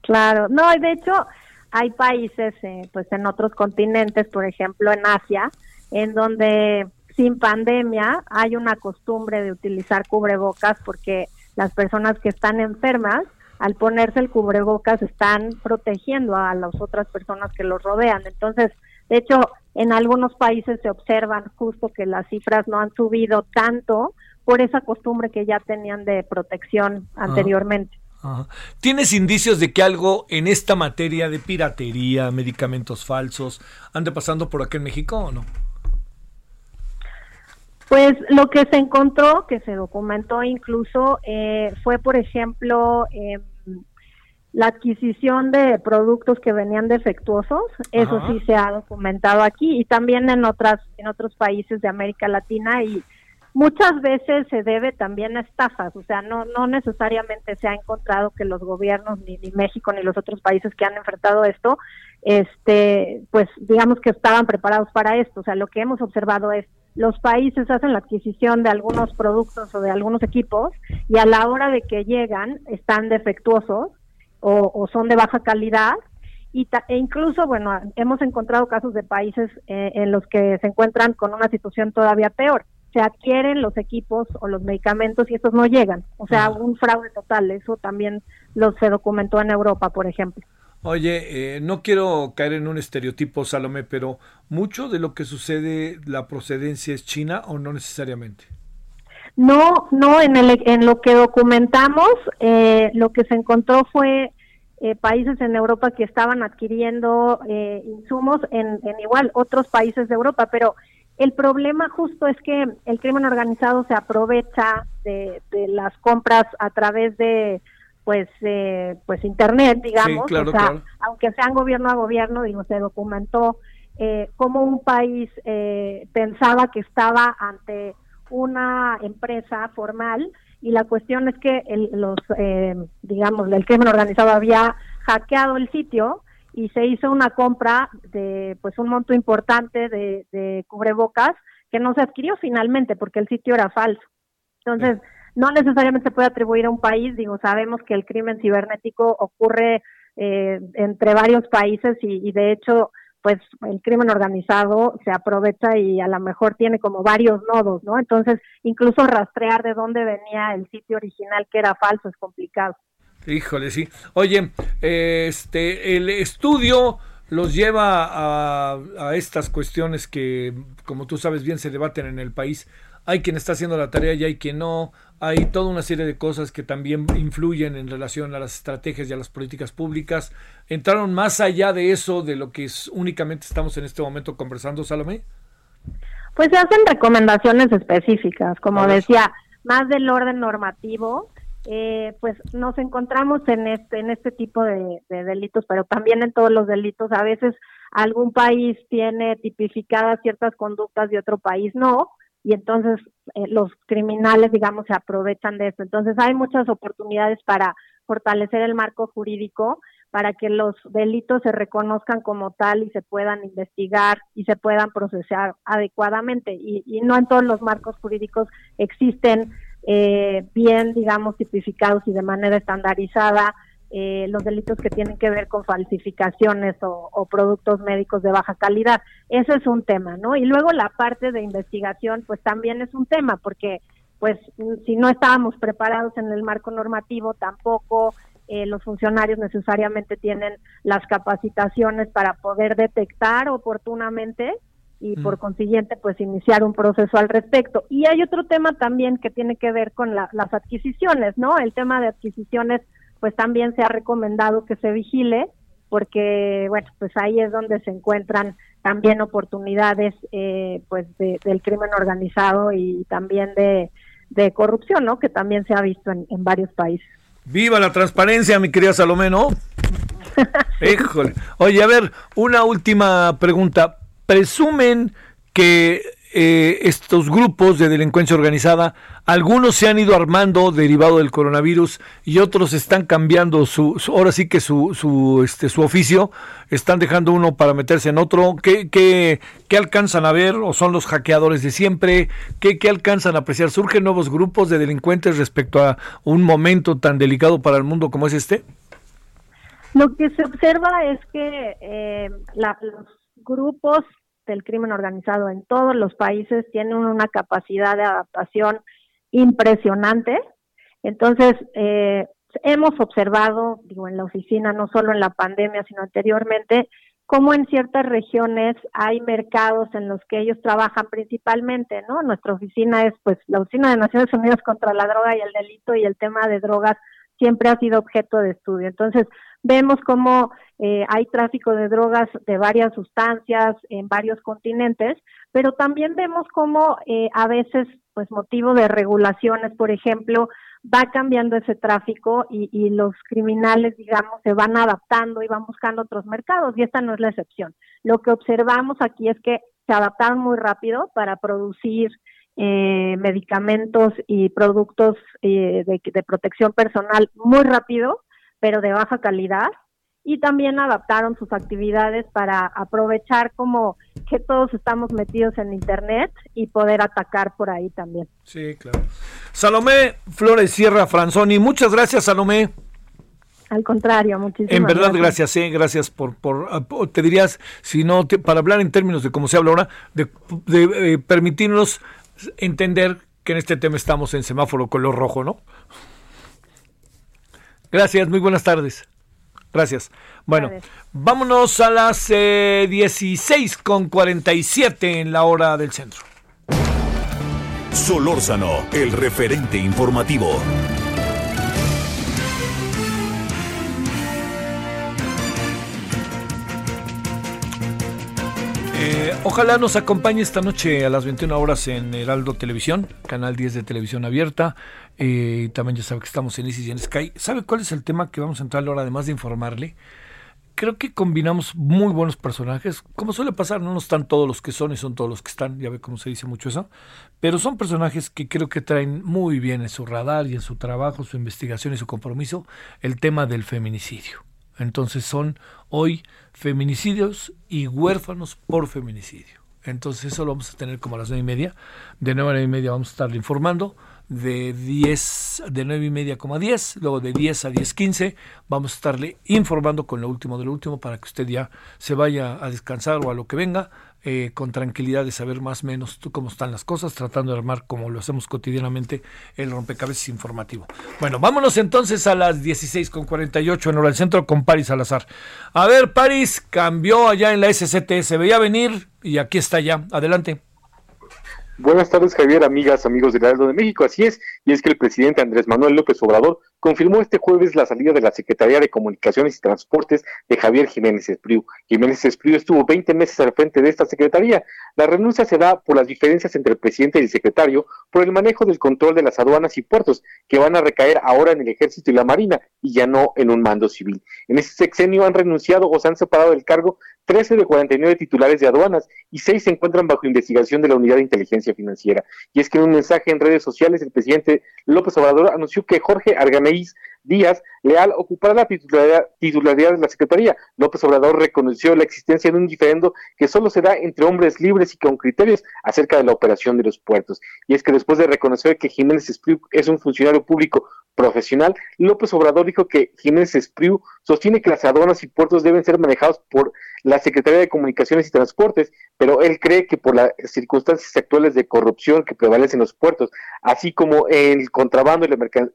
Speaker 3: Claro, no, y de hecho hay países, eh, pues en otros continentes, por ejemplo en Asia, en donde sin pandemia hay una costumbre de utilizar cubrebocas porque las personas que están enfermas, al ponerse el cubrebocas, están protegiendo a las otras personas que los rodean. Entonces, de hecho, en algunos países se observan justo que las cifras no han subido tanto por esa costumbre que ya tenían de protección anteriormente.
Speaker 1: ¿Tienes indicios de que algo en esta materia de piratería, medicamentos falsos, ande pasando por aquí en México o no?
Speaker 3: Pues lo que se encontró, que se documentó incluso, eh, fue, por ejemplo, em, la adquisición de productos que venían defectuosos. Eso sí se ha documentado aquí y también en otras en otros países de América Latina y muchas veces se debe también a estafas. O sea, no no necesariamente se ha encontrado que los gobiernos ni, ni México ni los otros países que han enfrentado esto, este, pues digamos que estaban preparados para esto. O sea, lo que hemos observado es los países hacen la adquisición de algunos productos o de algunos equipos y a la hora de que llegan están defectuosos o, son de baja calidad y e incluso, bueno, hemos encontrado casos de países eh, en los que se encuentran con una situación todavía peor. Se adquieren los equipos o los medicamentos y estos no llegan. O sea, un fraude total. Eso también lo se documentó en Europa, por ejemplo.
Speaker 1: Oye, eh, no quiero caer en un estereotipo, Salomé, pero ¿mucho de lo que sucede, la procedencia es china o no necesariamente?
Speaker 3: No, no, en, el, en lo que documentamos, eh, lo que se encontró fue eh, países en Europa que estaban adquiriendo insumos en, en igual otros países de Europa, pero el problema justo es que el crimen organizado se aprovecha de las compras a través de pues eh, pues internet digamos o sea, aunque sean gobierno a gobierno digo se documentó eh, cómo un país eh, pensaba que estaba ante una empresa formal y la cuestión es que el, los eh, digamos el crimen organizado había hackeado el sitio y se hizo una compra de pues un monto importante de, de cubrebocas que no se adquirió finalmente porque el sitio era falso. Entonces no necesariamente se puede atribuir a un país, digo, sabemos que el crimen cibernético ocurre eh, entre varios países y, de hecho, pues el crimen organizado se aprovecha y a lo mejor tiene como varios nodos, ¿no? Entonces, incluso rastrear de dónde venía el sitio original que era falso es complicado.
Speaker 1: Híjole, sí. Oye, este, el estudio los lleva a, a, estas cuestiones que, como tú sabes bien, se debaten en el país hay quien está haciendo la tarea y hay quien no, hay toda una serie de cosas que también influyen en relación a las estrategias y a las políticas públicas. ¿Entraron más allá de eso, de lo que únicamente estamos en este momento conversando, Salomé?
Speaker 3: Pues se hacen recomendaciones específicas, como decía, más del orden normativo, eh, pues nos encontramos en este, en este tipo de, delitos, pero también en todos los delitos. A veces algún país tiene tipificadas ciertas conductas y otro país no, y entonces eh, los criminales, digamos, se aprovechan de esto. Entonces hay muchas oportunidades para fortalecer el marco jurídico para que los delitos se reconozcan como tal y se puedan investigar y se puedan procesar adecuadamente. Y, no en todos los marcos jurídicos existen eh, bien, digamos, tipificados y de manera estandarizada eh, los delitos que tienen que ver con falsificaciones o, o, productos médicos de baja calidad. Eso es un tema, ¿no? Y luego la parte de investigación, pues también es un tema, porque pues si no estábamos preparados en el marco normativo, tampoco eh, los funcionarios necesariamente tienen las capacitaciones para poder detectar oportunamente y por consiguiente pues iniciar un proceso al respecto. Y hay otro tema también que tiene que ver con las adquisiciones, ¿no? El tema de adquisiciones pues también se ha recomendado que se vigile porque bueno pues ahí es donde se encuentran también oportunidades eh, pues del crimen organizado y también de, de corrupción, ¿no? Que también se ha visto en varios países.
Speaker 1: Viva la transparencia, mi querida Salomé, ¿no? Híjole. Oye, a ver, una última pregunta. ¿Presumen que eh, estos grupos de delincuencia organizada, algunos se han ido armando derivado del coronavirus y otros están cambiando su, ahora sí que su, su, este, su oficio, están dejando uno para meterse en otro. ¿Qué, qué, qué alcanzan a ver o son los hackeadores de siempre? ¿Qué, ¿Qué alcanzan a apreciar? ¿Surgen nuevos grupos de delincuentes respecto a un momento tan delicado para el mundo como es este?
Speaker 3: Lo que se observa es que eh, los grupos del crimen organizado en todos los países tienen una capacidad de adaptación impresionante. Entonces, eh, hemos observado, digo, en la oficina, no solo en la pandemia, sino anteriormente, cómo en ciertas regiones hay mercados en los que ellos trabajan principalmente, ¿no? Nuestra oficina es, pues, la Oficina de Naciones Unidas contra la Droga y el Delito y el tema de drogas siempre ha sido objeto de estudio. Entonces, vemos cómo eh, hay tráfico de drogas de varias sustancias en varios continentes, pero también vemos cómo eh, a veces, pues motivo de regulaciones, por ejemplo, va cambiando ese tráfico y, y, los criminales, digamos, se van adaptando y van buscando otros mercados y esta no es la excepción. Lo que observamos aquí es que se adaptaron muy rápido para producir eh, medicamentos y productos eh, de, protección personal muy rápido, pero de baja calidad. Y también adaptaron sus actividades para aprovechar como que todos estamos metidos en Internet y poder atacar por ahí también.
Speaker 1: Sí, claro. Salomé Flores Sierra Franzoni, muchas gracias Salomé.
Speaker 3: Al contrario, muchísimas
Speaker 1: En verdad, gracias, sí, gracias por, por, ah, te dirías, si no, para hablar en términos de cómo se habla ahora, de, de eh, permitirnos entender que en este tema estamos en semáforo color rojo, ¿no? Gracias, muy buenas tardes. Gracias. Bueno, vámonos a las eh, 16 con 47 en la hora del centro.
Speaker 2: Solórzano, el referente informativo.
Speaker 1: Eh, ojalá nos acompañe esta noche a las 21 horas en Heraldo Televisión, canal 10 de televisión abierta. Eh, también ya sabe que estamos en Isis y en Sky. ¿Sabe cuál es el tema que vamos a entrar ahora, además de informarle? Creo que combinamos muy buenos personajes. Como suele pasar, no están todos los que son y son todos los que están. Ya ve cómo se dice mucho eso. Pero son personajes que creo que traen muy bien en su radar y en su trabajo, su investigación y su compromiso el tema del feminicidio. Entonces son hoy feminicidios y huérfanos por feminicidio. Entonces eso lo vamos a tener como a las nueve y media. De nueve a nueve y media vamos a estarle informando. De 10, de nueve y media como a 10, luego de 10 a 10, 15, vamos a estarle informando con lo último de lo último para que usted ya se vaya a descansar o a lo que venga eh, con tranquilidad de saber más o menos cómo están las cosas, tratando de armar como lo hacemos cotidianamente el rompecabezas informativo. Bueno, vámonos entonces a las 16.48 en hora del centro con Paris Salazar. A ver, Paris cambió allá en la SCT, se veía venir y aquí está ya. Adelante.
Speaker 4: Buenas tardes, Javier, amigas, amigos del Heraldo de México. Así es, y es que el presidente Andrés Manuel López Obrador confirmó este jueves la salida de la Secretaría de Comunicaciones y Transportes de Javier Jiménez Espriu. Jiménez Espriu estuvo 20 meses al frente de esta secretaría. La renuncia se da por las diferencias entre el presidente y el secretario por el manejo del control de las aduanas y puertos, que van a recaer ahora en el Ejército y la Marina y ya no en un mando civil. En este sexenio han renunciado o se han separado del cargo 13 de 49 titulares de aduanas y 6 se encuentran bajo investigación de la Unidad de Inteligencia Financiera. Y es que en un mensaje en redes sociales el presidente López Obrador anunció que Jorge Argameís Díaz Leal ocupará la titularidad, de la Secretaría. López Obrador reconoció la existencia de un diferendo que solo se da entre hombres libres y con criterios acerca de la operación de los puertos. Y es que después de reconocer que Jiménez es un funcionario público profesional, López Obrador dijo que Jiménez Espriu sostiene que las aduanas y puertos deben ser manejados por la Secretaría de Comunicaciones y Transportes, pero él cree que por las circunstancias actuales de corrupción que prevalecen en los puertos, así como el contrabando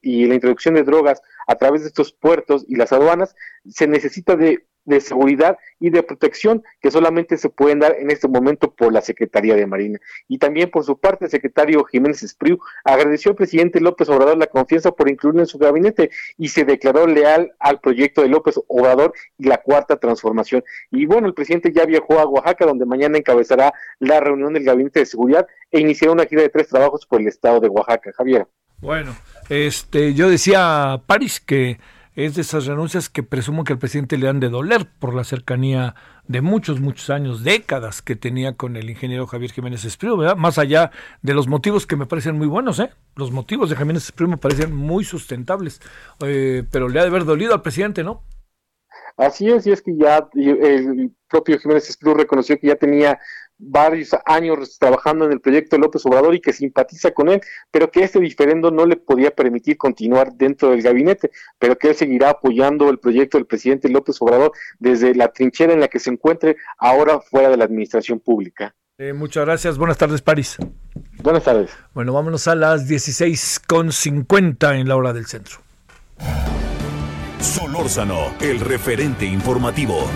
Speaker 4: y la introducción de drogas a través de estos puertos y las aduanas, se necesita de de seguridad y de protección que solamente se pueden dar en este momento por la Secretaría de Marina. Y también por su parte, el secretario Jiménez Espriu agradeció al presidente López Obrador la confianza por incluirlo en su gabinete y se declaró leal al proyecto de López Obrador y la cuarta transformación. Y bueno, el presidente ya viajó a Oaxaca, donde mañana encabezará la reunión del gabinete de seguridad e iniciará una gira de tres trabajos por el estado de Oaxaca. Javier.
Speaker 1: Bueno, este, yo decía París que es de esas renuncias que presumo que al presidente le han de doler por la cercanía de muchos, muchos años, décadas que tenía con el ingeniero Javier Jiménez Espriu, ¿verdad? Más allá de los motivos que me parecen muy buenos, ¿eh? Los motivos de Jiménez Espriu me parecen muy sustentables, eh, pero le ha de haber dolido al presidente, ¿no?
Speaker 4: Así es, y es que ya el propio Jiménez Espriu reconoció que ya tenía varios años trabajando en el proyecto López Obrador y que simpatiza con él, pero que este diferendo no le podía permitir continuar dentro del gabinete, pero que él seguirá apoyando el proyecto del presidente López Obrador desde la trinchera en la que se encuentre ahora fuera de la administración pública.
Speaker 1: Eh, muchas gracias. Buenas tardes, París.
Speaker 4: Buenas tardes.
Speaker 1: Bueno, vámonos a las 16.50 en la hora del centro.
Speaker 2: Solórzano, el referente informativo.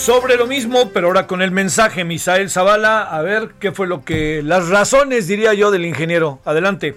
Speaker 1: Sobre lo mismo, pero ahora con el mensaje, Misael Zavala, a ver qué fue lo que, las razones, diría yo, del ingeniero. Adelante.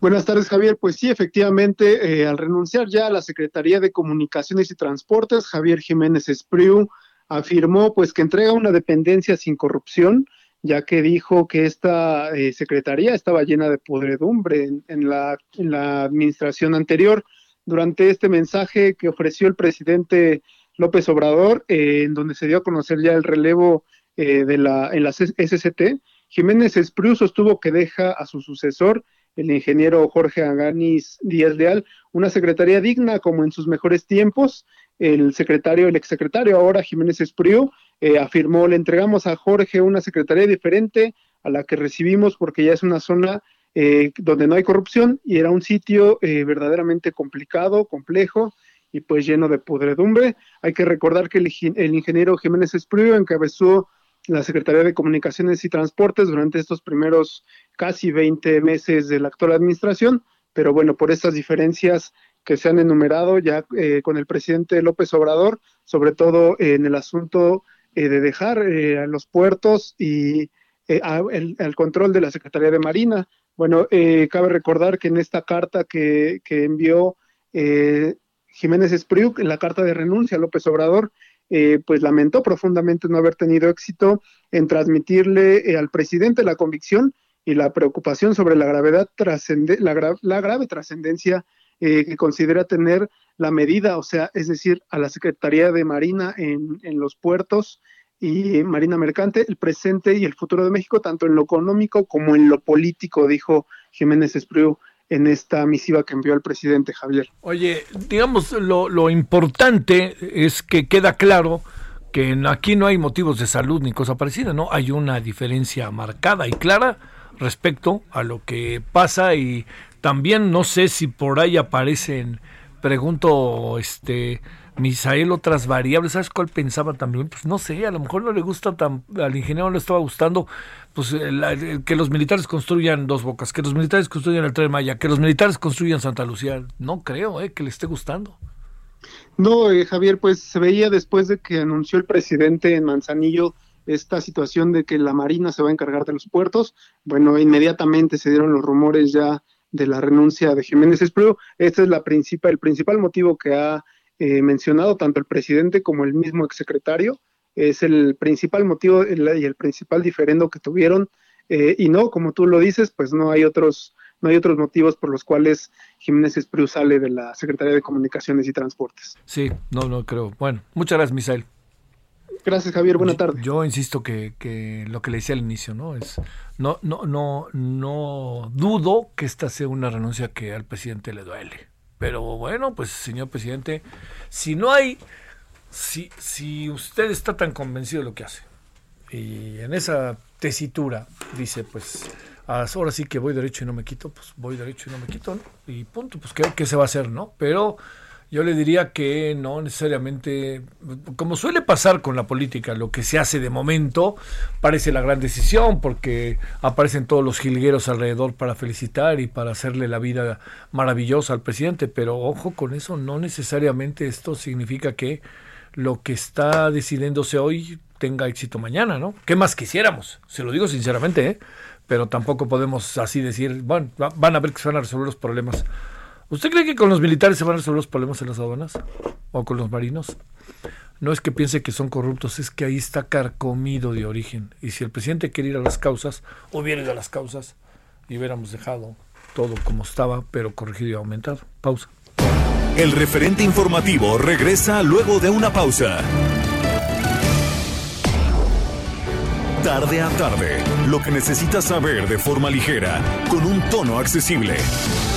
Speaker 5: Buenas tardes, Javier. Pues sí, efectivamente, eh, al renunciar ya a la Secretaría de Comunicaciones y Transportes, Javier Jiménez Espriu afirmó pues que entrega una dependencia sin corrupción, ya que dijo que esta eh, secretaría estaba llena de podredumbre en, la, en la administración anterior. Durante este mensaje que ofreció el presidente López Obrador, eh, en donde se dio a conocer ya el relevo eh, de la, en la SCT, Jiménez Espriu sostuvo que deja a su sucesor, el ingeniero Jorge Aganis Díaz Leal, una secretaría digna como en sus mejores tiempos. El secretario, el exsecretario ahora, Jiménez Espriu, eh, afirmó, le entregamos a Jorge una secretaría diferente a la que recibimos porque ya es una zona donde no hay corrupción y era un sitio verdaderamente complicado, complejo, y pues lleno de podredumbre. Hay que recordar que el, ingeniero Jiménez Espriu encabezó la Secretaría de Comunicaciones y Transportes durante estos primeros casi 20 meses de la actual administración, pero bueno, por estas diferencias que se han enumerado ya eh, con el presidente López Obrador, sobre todo en el asunto eh, de dejar eh, a los puertos y el, el, control de la Secretaría de Marina. Bueno, cabe recordar que en esta carta que, que envió Jiménez Espriu, en la carta de renuncia a López Obrador, eh, pues lamentó profundamente no haber tenido éxito en transmitirle eh, al presidente la convicción y la preocupación sobre la gravedad la, la grave trascendencia eh, que considera tener la medida, o sea, es decir, a la Secretaría de Marina en, en los puertos y Marina Mercante, el presente y el futuro de México, tanto en lo económico como en lo político, dijo Jiménez Espriu en esta misiva que envió el presidente Javier.
Speaker 1: Oye, digamos, lo, lo importante es que queda claro que aquí no hay motivos de salud ni cosa parecida, ¿no? Hay una diferencia marcada y clara respecto a lo que pasa y también no sé si por ahí aparecen, pregunto, este, Misael otras variables. ¿Sabes cuál pensaba también? Pues no sé, a lo mejor no le gusta tan, al ingeniero no le estaba gustando pues que los militares construyan dos bocas, que los militares construyan el tren Maya, que los militares construyan Santa Lucía. No creo eh, que le esté gustando.
Speaker 5: No, eh, Javier, pues se veía después de que anunció el presidente en Manzanillo esta situación de que la Marina se va a encargar de los puertos, bueno, inmediatamente se dieron los rumores ya de la renuncia de Jiménez Espriu. Este es la principal, el principal motivo que ha eh, mencionado tanto el presidente como el mismo exsecretario. Es el principal motivo y el principal diferendo que tuvieron. Eh, y no, como tú lo dices, pues no hay otros no hay otros motivos por los cuales Jiménez Espriu sale de la Secretaría de Comunicaciones y Transportes.
Speaker 1: Sí, no, no creo. Bueno, muchas gracias, Misael.
Speaker 5: Gracias, Javier. Buena tarde.
Speaker 1: Yo, insisto que, que, lo que le decía al inicio, ¿no? Es no, no, no, no dudo que esta sea una renuncia que al presidente le duele. Pero bueno, pues señor presidente, si no hay, si, si usted está tan convencido de lo que hace, y en esa tesitura dice, pues ahora sí que voy derecho y no me quito, pues voy derecho y no me quito. Y punto, pues ¿qué, qué se va a hacer, ¿no? Pero yo le diría que no necesariamente, como suele pasar con la política, lo que se hace de momento parece la gran decisión porque aparecen todos los jilgueros alrededor para felicitar y para hacerle la vida maravillosa al presidente, pero ojo con eso, no necesariamente esto significa que lo que está decidiéndose hoy tenga éxito mañana, ¿no? ¿Qué más quisiéramos? Se lo digo sinceramente, ¿eh? Pero tampoco podemos así decir, bueno, van a ver que se van a resolver los problemas ¿Usted cree que con los militares se van a resolver los problemas en las aduanas? ¿O con los marinos? No es que piense que son corruptos, es que ahí está carcomido de origen. Y si el presidente quiere ir a las causas, hubiera ido a las causas y hubiéramos dejado todo como estaba, pero corregido y aumentado. Pausa.
Speaker 2: El referente informativo regresa luego de una pausa. Tarde a tarde, lo que necesitas saber de forma ligera, con un tono accesible.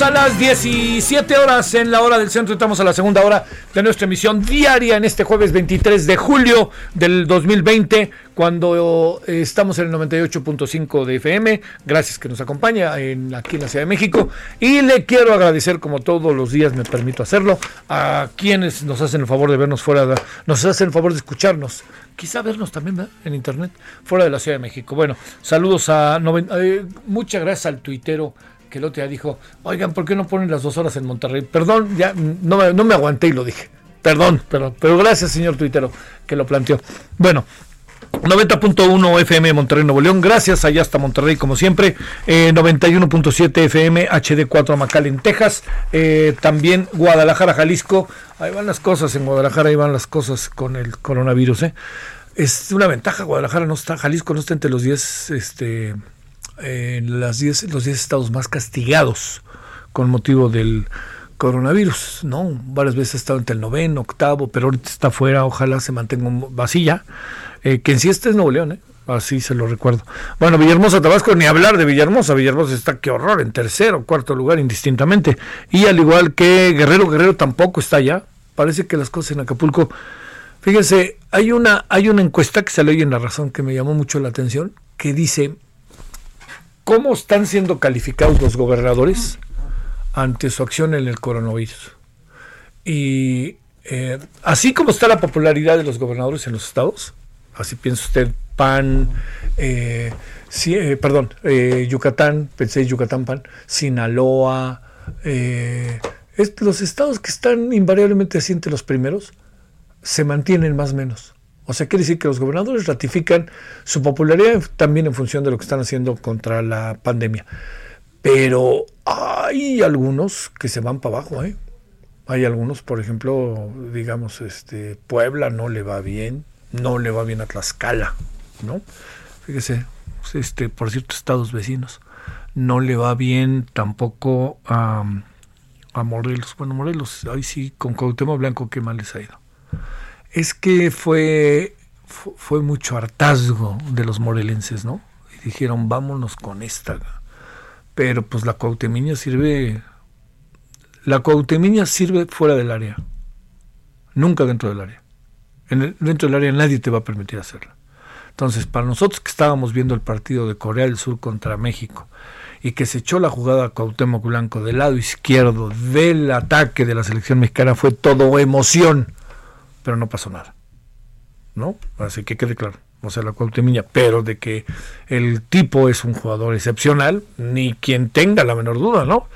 Speaker 1: A las 17 horas en la hora del centro. Estamos a la segunda hora de nuestra emisión diaria en este jueves 23 de julio del 2020, cuando eh, estamos en el 98.5 de FM. Gracias que nos acompaña en, aquí en la Ciudad de México. Y le quiero agradecer, como todos los días me permito hacerlo, a quienes nos hacen el favor de vernos fuera, de, nos hacen el favor de escucharnos quizá vernos también en internet fuera de la Ciudad de México. Bueno, saludos a eh, muchas gracias al tuitero que el otro día dijo, oigan, ¿por qué no ponen las dos horas en Monterrey? Perdón, ya no, no me aguanté y lo dije. Perdón, pero, pero gracias, señor tuitero, que lo planteó. Bueno, 90.1 FM Monterrey Nuevo León, gracias allá hasta Monterrey como siempre, 91.7 FM HD4 Macal en Texas, eh, también Guadalajara, Jalisco, ahí van las cosas en Guadalajara, ahí van las cosas con el coronavirus, ¿eh? es una ventaja, Guadalajara no está, Jalisco no está entre los 10 este, en las diez, los 10 estados más castigados con motivo del coronavirus, ¿no? Varias veces ha estado entre el noveno, octavo, pero ahorita está fuera, ojalá se mantenga vacía, eh, que en sí este es Nuevo León, ¿eh? Así se lo recuerdo. Bueno, Villahermosa, Tabasco, ni hablar de Villahermosa. Villahermosa está, qué horror, en tercero, cuarto lugar, indistintamente. Y al igual que Guerrero, Guerrero tampoco está allá. Parece que las cosas en Acapulco. Fíjense, hay una, hay una encuesta que salió hoy en La Razón que me llamó mucho la atención, que dice ¿Cómo están siendo calificados los gobernadores ante su acción en el coronavirus? Y eh, así como está la popularidad de los gobernadores en los estados, así piensa usted, PAN, eh, eh, perdón, Yucatán, pensé Yucatán, PAN, Sinaloa, los estados que están invariablemente así entre los primeros, se mantienen más o menos. O sea, quiere decir que los gobernadores ratifican su popularidad también en función de lo que están haciendo contra la pandemia. Pero hay algunos que se van para abajo, ¿eh? Hay algunos, por ejemplo, digamos, este Puebla no le va bien, no le va bien a Tlaxcala, ¿no? Fíjese, este, por cierto, estados vecinos. No le va bien tampoco a, a Morelos. Bueno, Morelos, ahí sí, con Cuauhtémoc Blanco, qué mal les ha ido es que fue, fue mucho hartazgo de los morelenses, ¿no? Y dijeron, vámonos con esta. Pero pues la cuautemiña sirve, la cuautemiña sirve fuera del área, nunca dentro del área. En dentro del área nadie te va a permitir hacerla. Entonces, para nosotros que estábamos viendo el partido de Corea del Sur contra México y que se echó la jugada a Blanco del lado izquierdo del ataque de la selección mexicana, fue todo emoción, pero no pasó nada. ¿No? Así que quede claro o sea, la Cuauhtémoc, pero de que el tipo es un jugador excepcional, ni quien tenga la menor duda, ¿no?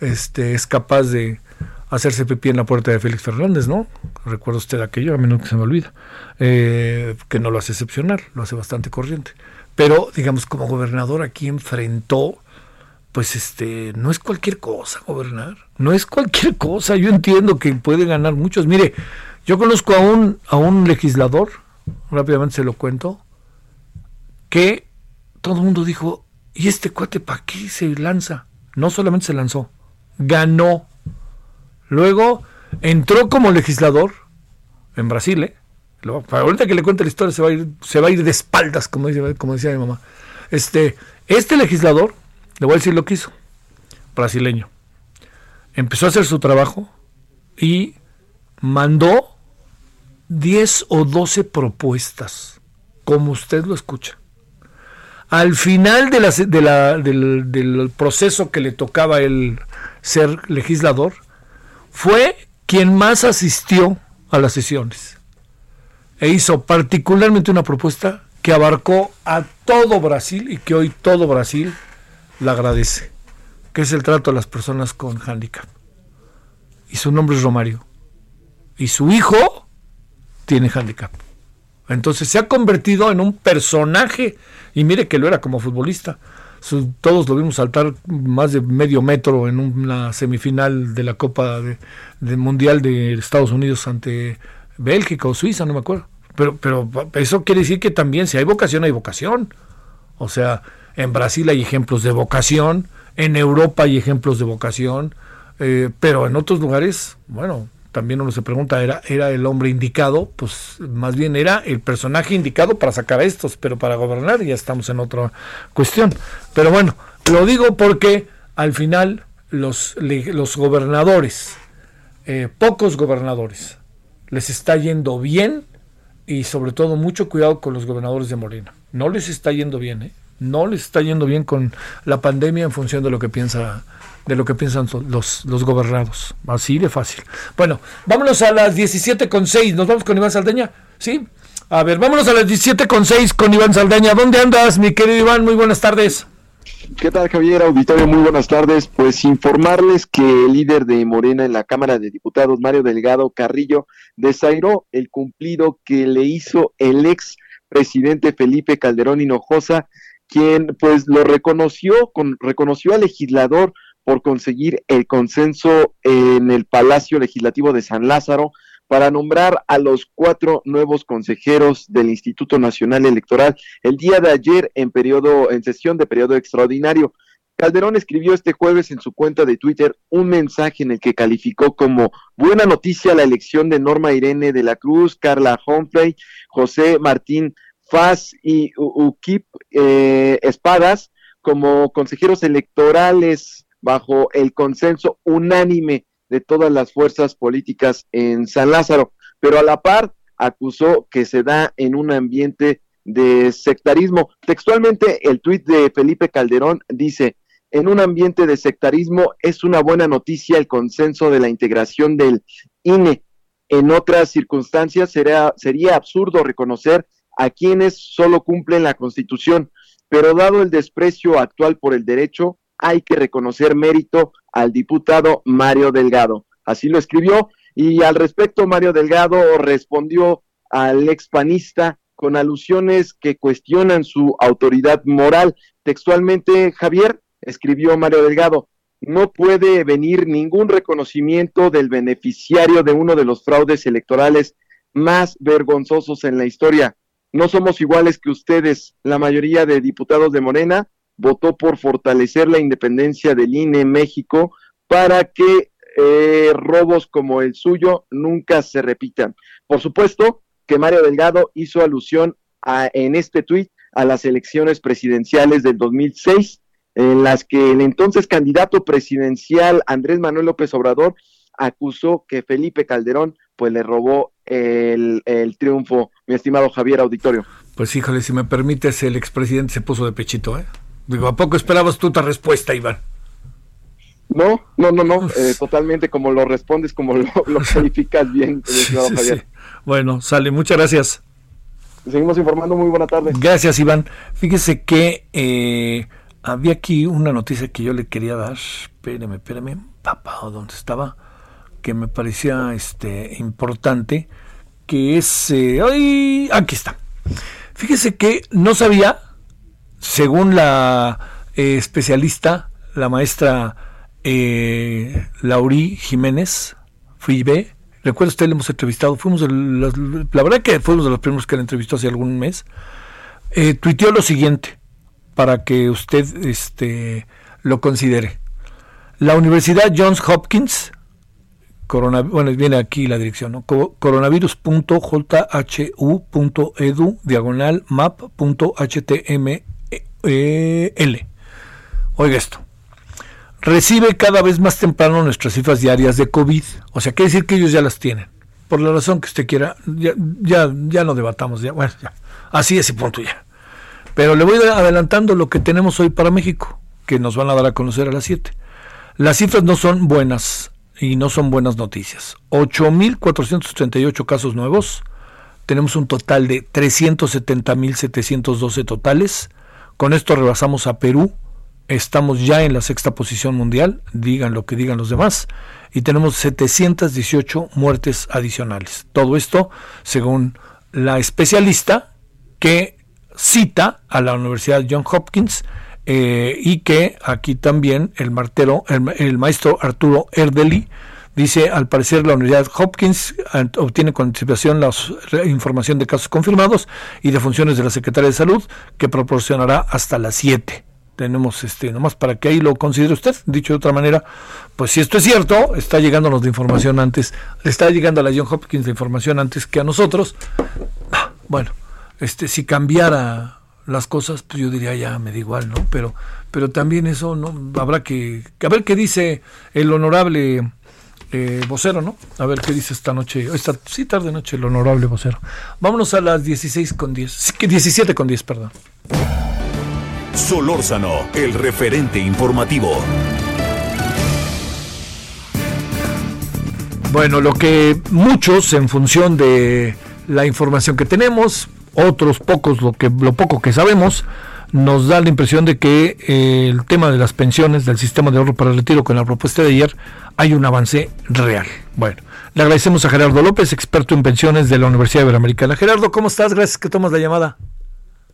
Speaker 1: Este es capaz de hacerse pipí en la puerta de Félix Fernández, ¿no? Recuerda usted aquello, a menos que se me olvida, eh, que no lo hace excepcional, lo hace bastante corriente. Pero, digamos, como gobernador aquí enfrentó, pues este, no es cualquier cosa gobernar, no es cualquier cosa. Yo entiendo que puede ganar muchos. Mire, yo conozco a un, a un legislador, rápidamente se lo cuento, que todo el mundo dijo, ¿y este cuate para qué se lanza? No solamente se lanzó, ganó. Luego entró como legislador en Brasil, ¿eh? ahorita que le cuente la historia se va a ir, se va a ir de espaldas, como, dice, como decía mi mamá. Este, este legislador, le voy a decir lo que hizo, brasileño, empezó a hacer su trabajo y mandó 10 o 12 propuestas, como usted lo escucha. Al final de del, del proceso que le tocaba el ser legislador, fue quien más asistió a las sesiones e hizo particularmente una propuesta que abarcó a todo Brasil y que hoy todo Brasil la agradece, que es el trato a las personas con handicap. Y su nombre es Romario. Y su hijo tiene handicap. Entonces se ha convertido en un personaje, y mire que lo era como futbolista. todos lo vimos saltar más de medio metro en una semifinal de la Copa de, Mundial de Estados Unidos ante Bélgica o Suiza, no me acuerdo. Pero, pero eso quiere decir que también si hay vocación, hay vocación. O sea, en Brasil hay ejemplos de vocación, en Europa hay ejemplos de vocación, eh, pero en otros lugares, bueno, también uno se pregunta, ¿era, ¿era el hombre indicado? Pues más bien era el personaje indicado para sacar a estos, pero para gobernar ya estamos en otra cuestión. Pero bueno, lo digo porque al final los, los gobernadores, eh, pocos gobernadores, les está yendo bien y sobre todo mucho cuidado con los gobernadores de Morena. No les está yendo bien, ¿eh? No les está yendo bien con la pandemia en función de lo que piensa de lo que piensan los, los gobernados. Así de fácil. Bueno, vámonos a las 17 con 6. ¿Nos vamos con Iván Saldeña? ¿Sí? A ver, vámonos a las 17 con 6 con Iván Saldaña. ¿Dónde andas, mi querido Iván? Muy buenas tardes.
Speaker 6: ¿Qué tal, Javier? Auditorio, muy buenas tardes. Pues informarles que el líder de Morena en la Cámara de Diputados, Mario Delgado Carrillo, desairó el cumplido que le hizo el ex presidente Felipe Calderón Hinojosa, quien pues lo reconoció, con, reconoció al legislador por conseguir el consenso en el Palacio Legislativo de San Lázaro para nombrar a los cuatro nuevos consejeros del Instituto Nacional Electoral el día de ayer en periodo en sesión de periodo extraordinario. Calderón escribió este jueves en su cuenta de Twitter un mensaje en el que calificó como buena noticia la elección de Norma Irene de la Cruz, Carla Humphrey, José Martín Faz y Ukip eh, Espadas como consejeros electorales bajo el consenso unánime de todas las fuerzas políticas en San Lázaro, pero a la par acusó que se da en un ambiente de sectarismo. Textualmente, el tuit de Felipe Calderón dice, en un ambiente de sectarismo es una buena noticia el consenso de la integración del INE. En otras circunstancias sería, sería absurdo reconocer a quienes solo cumplen la Constitución, pero dado el desprecio actual por el derecho, hay que reconocer mérito al diputado Mario Delgado. Así lo escribió y al respecto Mario Delgado respondió al expanista con alusiones que cuestionan su autoridad moral. Textualmente, Javier, escribió Mario Delgado, no puede venir ningún reconocimiento del beneficiario de uno de los fraudes electorales más vergonzosos en la historia. No somos iguales que ustedes, la mayoría de diputados de Morena, votó por fortalecer la independencia del INE México para que eh, robos como el suyo nunca se repitan. Por supuesto que Mario Delgado hizo alusión a, en este tuit a las elecciones presidenciales del 2006, en las que el entonces candidato presidencial Andrés Manuel López Obrador acusó que Felipe Calderón pues le robó el, el triunfo, mi estimado Javier Auditorio.
Speaker 1: Pues híjole, si me permites, el expresidente se puso de pechito, ¿eh? Digo, ¿a poco esperabas tú tu respuesta, Iván?
Speaker 6: No, no, no, no, eh, totalmente como lo respondes, como lo, calificas bien,
Speaker 1: Javier. Bueno, sale, muchas gracias.
Speaker 6: Seguimos informando, muy buena tarde.
Speaker 1: Gracias, Iván. Fíjese que eh, había aquí una noticia que yo le quería dar. Espéreme, espéreme, papá, ¿dónde estaba? Que me parecía este importante, que es... Eh, ¡ay! Aquí está. Fíjese que no sabía, según la eh, especialista, la maestra eh, Laurí Jiménez, FIBE, recuerda usted, le hemos entrevistado, fuimos de la verdad que fuimos de los primeros que la entrevistó hace algún mes, eh, tuiteó lo siguiente, para que usted este, lo considere. La Universidad Johns Hopkins bueno, viene aquí la dirección, ¿no? coronavirus.jhu.edu diagonal map.html. Oiga esto. Recibe cada vez más temprano nuestras cifras diarias de COVID. O sea, quiere decir que ellos ya las tienen. Por la razón que usted quiera, ya, ya, ya no debatamos. Ya, bueno, ya. Así es y punto ya. Pero le voy adelantando lo que tenemos hoy para México, que nos van a dar a conocer a las 7. Las cifras no son buenas y no son buenas noticias. 8.438 casos nuevos. Tenemos un total de 370.712 totales. Con esto rebasamos a Perú. Estamos ya en la sexta posición mundial, digan lo que digan los demás, y tenemos 718 muertes adicionales. Todo esto según la especialista que cita a la Universidad John Hopkins eh, y que aquí también el el, maestro Arturo Erdeli dice, al parecer la Universidad Hopkins obtiene con anticipación la información de casos confirmados y de funciones de la Secretaría de Salud que proporcionará hasta las 7. Tenemos este, nomás para que ahí lo considere usted, dicho de otra manera, pues si esto es cierto, está llegándonos de información antes, está llegando a la John Hopkins de información antes que a nosotros. Bueno, este, si cambiara las cosas, pues yo diría ya me da igual, ¿no? Pero, pero también eso no habrá que, a ver qué dice el honorable eh, vocero, ¿no? A ver qué dice esta noche, esta sí tarde noche el honorable vocero. Vámonos a las 16 con 10, 17 con 10, perdón.
Speaker 2: Solórzano, el referente informativo.
Speaker 1: Bueno, lo que muchos en función de la información que tenemos, otros pocos, lo, que, lo poco que sabemos, nos da la impresión de que eh, el tema de las pensiones, del sistema de ahorro para el retiro con la propuesta de ayer, hay un avance real. Bueno, le agradecemos a Gerardo López, experto en pensiones de la Universidad Iberoamericana. Gerardo, ¿cómo estás? Gracias que tomas la llamada.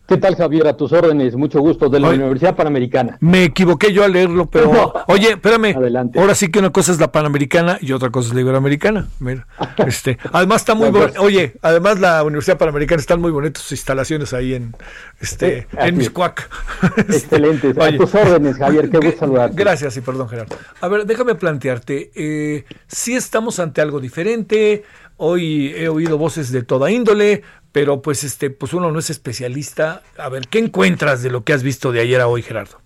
Speaker 7: ¿Qué tal, Javier? A tus órdenes, mucho gusto, de la Universidad Panamericana.
Speaker 1: Me equivoqué yo al leerlo, pero. oye, espérame. Adelante. Ahora sí que una cosa es la Panamericana y otra cosa es la Iberoamericana. Mira, este, además está muy bueno. Oye, además la Universidad Panamericana están muy bonitas sus instalaciones ahí en este en Miscuac.
Speaker 7: Excelente. a tus órdenes, Javier, qué gusto saludarte.
Speaker 1: Gracias y perdón, Gerardo. A ver, déjame plantearte. Eh, si estamos ante algo diferente. Hoy he oído voces de toda índole pero pues este pues uno no es especialista. A ver, ¿qué encuentras de lo que has visto de ayer a hoy, Gerardo?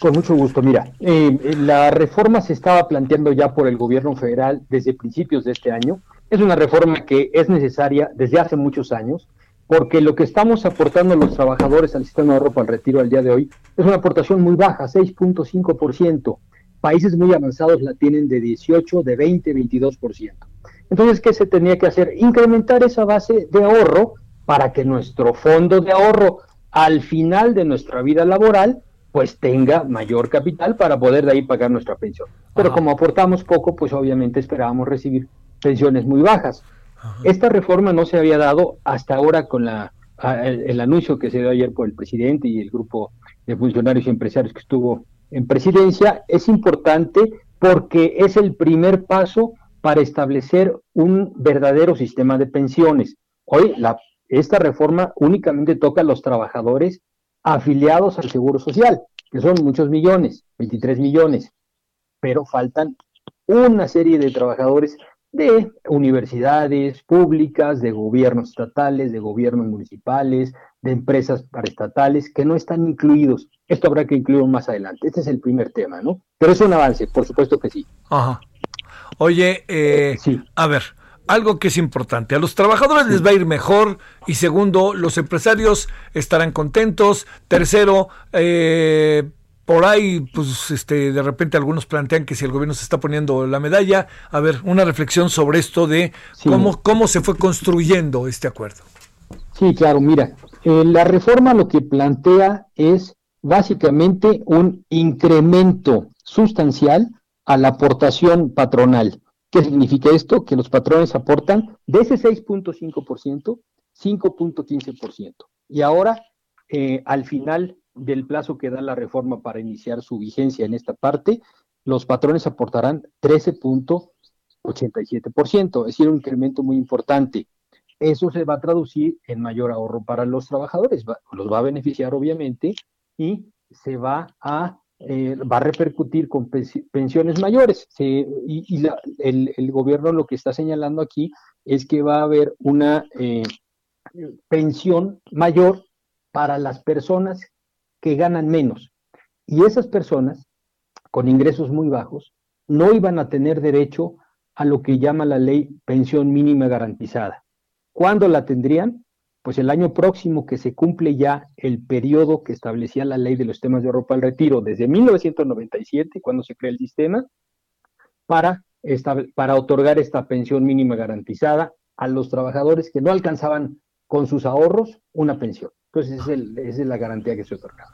Speaker 7: Con mucho gusto. Mira, eh, la reforma se estaba planteando ya por el gobierno federal desde principios de este año. Es una reforma que es necesaria desde hace muchos años, porque lo que estamos aportando los trabajadores al sistema de ahorro para el retiro al día de hoy es una aportación muy baja, 6.5%. Países muy avanzados la tienen de 18, de 20, 22%. Entonces, ¿qué se tenía que hacer? Incrementar esa base de ahorro para que nuestro fondo de ahorro al final de nuestra vida laboral pues tenga mayor capital para poder de ahí pagar nuestra pensión. Pero como aportamos poco, pues obviamente esperábamos recibir pensiones muy bajas. Esta reforma no se había dado hasta ahora con la, el, anuncio que se dio ayer por el presidente y el grupo de funcionarios y empresarios que estuvo en presidencia. Es importante porque es el primer paso para establecer un verdadero sistema de pensiones. Hoy esta reforma únicamente toca a los trabajadores afiliados al Seguro Social, que son muchos millones, 23 millones, pero faltan una serie de trabajadores de universidades públicas, de gobiernos estatales, de gobiernos municipales, de empresas paraestatales que no están incluidos. Esto habrá que incluir más adelante. Este es el primer tema, ¿no? Pero es un avance, por supuesto que sí.
Speaker 1: Ajá. Oye, eh, a ver, algo que es importante. A los trabajadores les va a ir mejor y segundo, los empresarios estarán contentos. Tercero, eh, por ahí, pues, este, de repente algunos plantean que si el gobierno se está poniendo la medalla, a ver, una reflexión sobre esto de cómo, cómo se fue construyendo este acuerdo.
Speaker 7: Sí, claro, mira, eh, la reforma lo que plantea es básicamente un incremento sustancial a la aportación patronal. ¿Qué significa esto? Que los patrones aportan de ese 6.5%, 5.15%. Y ahora, eh, al final del plazo que da la reforma para iniciar su vigencia en esta parte, los patrones aportarán 13.87%, es decir, un incremento muy importante. Eso se va a traducir en mayor ahorro para los trabajadores, los va a beneficiar obviamente y se va a, eh, va a repercutir con pensiones mayores. y, el, gobierno lo que está señalando aquí es que va a haber una eh, pensión mayor para las personas que ganan menos. Y esas personas con ingresos muy bajos no iban a tener derecho a lo que llama la ley pensión mínima garantizada. ¿Cuándo la tendrían? Pues el año próximo que se cumple ya el periodo que establecía la ley de los temas de ropa al retiro desde 1997, cuando se crea el sistema, para, para otorgar esta pensión mínima garantizada a los trabajadores que no alcanzaban con sus ahorros una pensión. Entonces esa es la garantía que se otorga.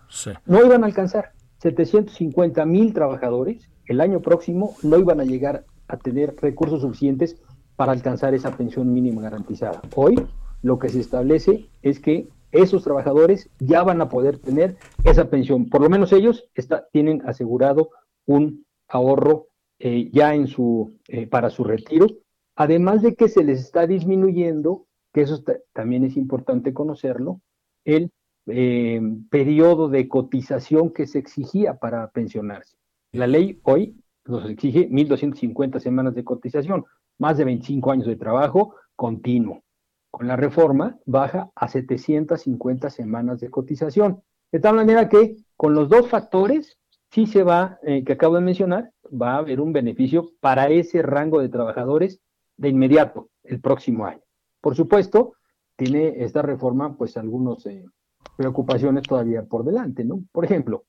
Speaker 7: No iban a alcanzar. 750 mil trabajadores el año próximo no iban a llegar a tener recursos suficientes para alcanzar esa pensión mínima garantizada. Hoy lo que se establece es que esos trabajadores ya van a poder tener esa pensión. Por lo menos ellos tienen asegurado un ahorro eh, ya en su, eh, para su retiro, además de que se les está disminuyendo, que eso también es importante conocerlo, el eh, periodo de cotización que se exigía para pensionarse. La ley hoy nos exige 1.250 semanas de cotización, más de 25 años de trabajo continuo. Con la reforma baja a 750 semanas de cotización. De tal manera que con los dos factores, sí se va, eh, que acabo de mencionar, va a haber un beneficio para ese rango de trabajadores de inmediato, el próximo año. Por supuesto, tiene esta reforma pues algunas eh, preocupaciones todavía por delante, ¿no? Por ejemplo,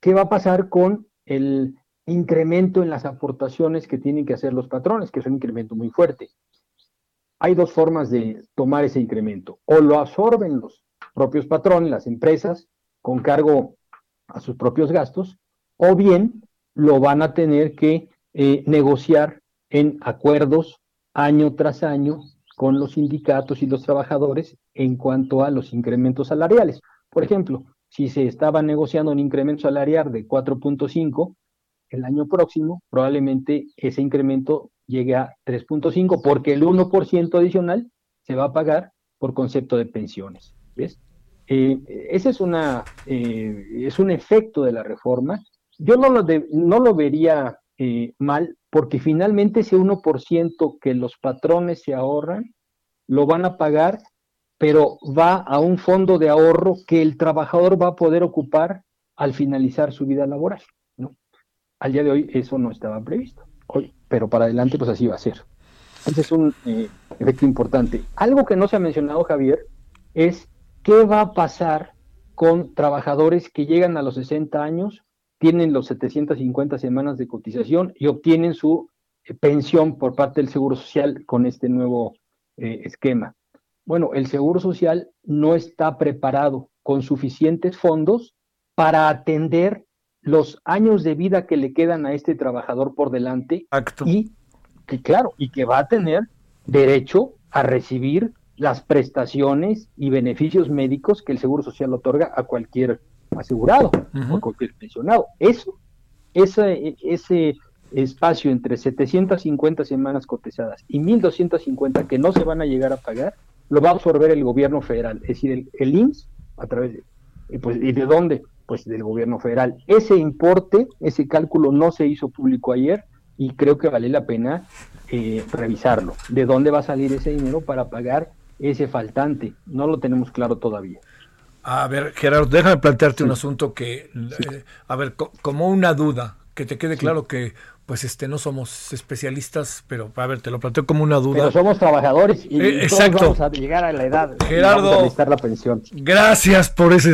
Speaker 7: ¿qué va a pasar con el incremento en las aportaciones que tienen que hacer los patrones, que es un incremento muy fuerte? Hay dos formas de tomar ese incremento. O lo absorben los propios patrones, las empresas, con cargo a sus propios gastos, o bien lo van a tener que eh, negociar en acuerdos año tras año con los sindicatos y los trabajadores en cuanto a los incrementos salariales. Por ejemplo, si se estaba negociando un incremento salarial de 4.5, el año próximo probablemente ese incremento llegue a 3.5 porque el 1% adicional se va a pagar por concepto de pensiones. ¿Ves? Eh, ese es, una, eh, es un efecto de la reforma. Yo no lo, no lo vería eh, mal porque finalmente ese 1% que los patrones se ahorran, lo van a pagar, pero va a un fondo de ahorro que el trabajador va a poder ocupar al finalizar su vida laboral. ¿no? Al día de hoy eso no estaba previsto, hoy, pero para adelante pues así va a ser. Ese es un eh, efecto importante. Algo que no se ha mencionado, Javier, es qué va a pasar con trabajadores que llegan a los 60 años tienen los 750 semanas de cotización y obtienen su eh, pensión por parte del Seguro Social con este nuevo eh, esquema. Bueno, el Seguro Social no está preparado con suficientes fondos para atender los años de vida que le quedan a este trabajador por delante y que claro, y que va a tener derecho a recibir las prestaciones y beneficios médicos que el Seguro Social otorga a cualquier asegurado o cualquier pensionado. Eso, ese, ese espacio entre 750 semanas cotizadas y 1250 que no se van a llegar a pagar, lo va a absorber el gobierno federal, es decir, el, el IMSS a través de, pues, ¿y de dónde? Pues del gobierno federal. Ese importe, ese cálculo no se hizo público ayer y creo que vale la pena eh, revisarlo. ¿De dónde va a salir ese dinero para pagar ese faltante? No lo tenemos claro todavía.
Speaker 1: A ver, Gerardo, déjame plantearte un asunto que, eh, a ver, como una duda, que te quede claro que pues este no somos especialistas, pero a ver, te lo planteo como una duda.
Speaker 7: Pero somos trabajadores y
Speaker 1: Eh,
Speaker 7: todos vamos a llegar a la edad.
Speaker 1: Gerardo.
Speaker 7: vamos a necesitar la pensión.
Speaker 1: Gracias por ese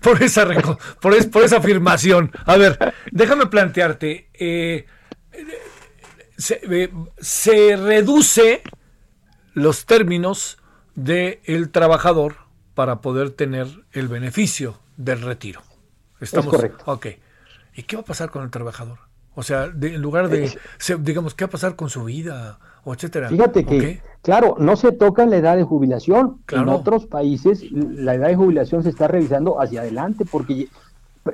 Speaker 1: por esa por, es- por esa afirmación. A ver, déjame plantearte. eh, se, eh, se reduce los términos del el trabajador para poder tener el beneficio del retiro. Estamos,
Speaker 7: correcto.
Speaker 1: Ok. ¿Y qué va a pasar con el trabajador? O sea, de- en lugar de,
Speaker 7: Es-
Speaker 1: se- digamos, ¿qué va a pasar con su vida? O etcétera.
Speaker 7: Fíjate que, claro, no se toca la edad de jubilación.
Speaker 1: Claro.
Speaker 7: En otros países la edad de jubilación se está revisando hacia adelante porque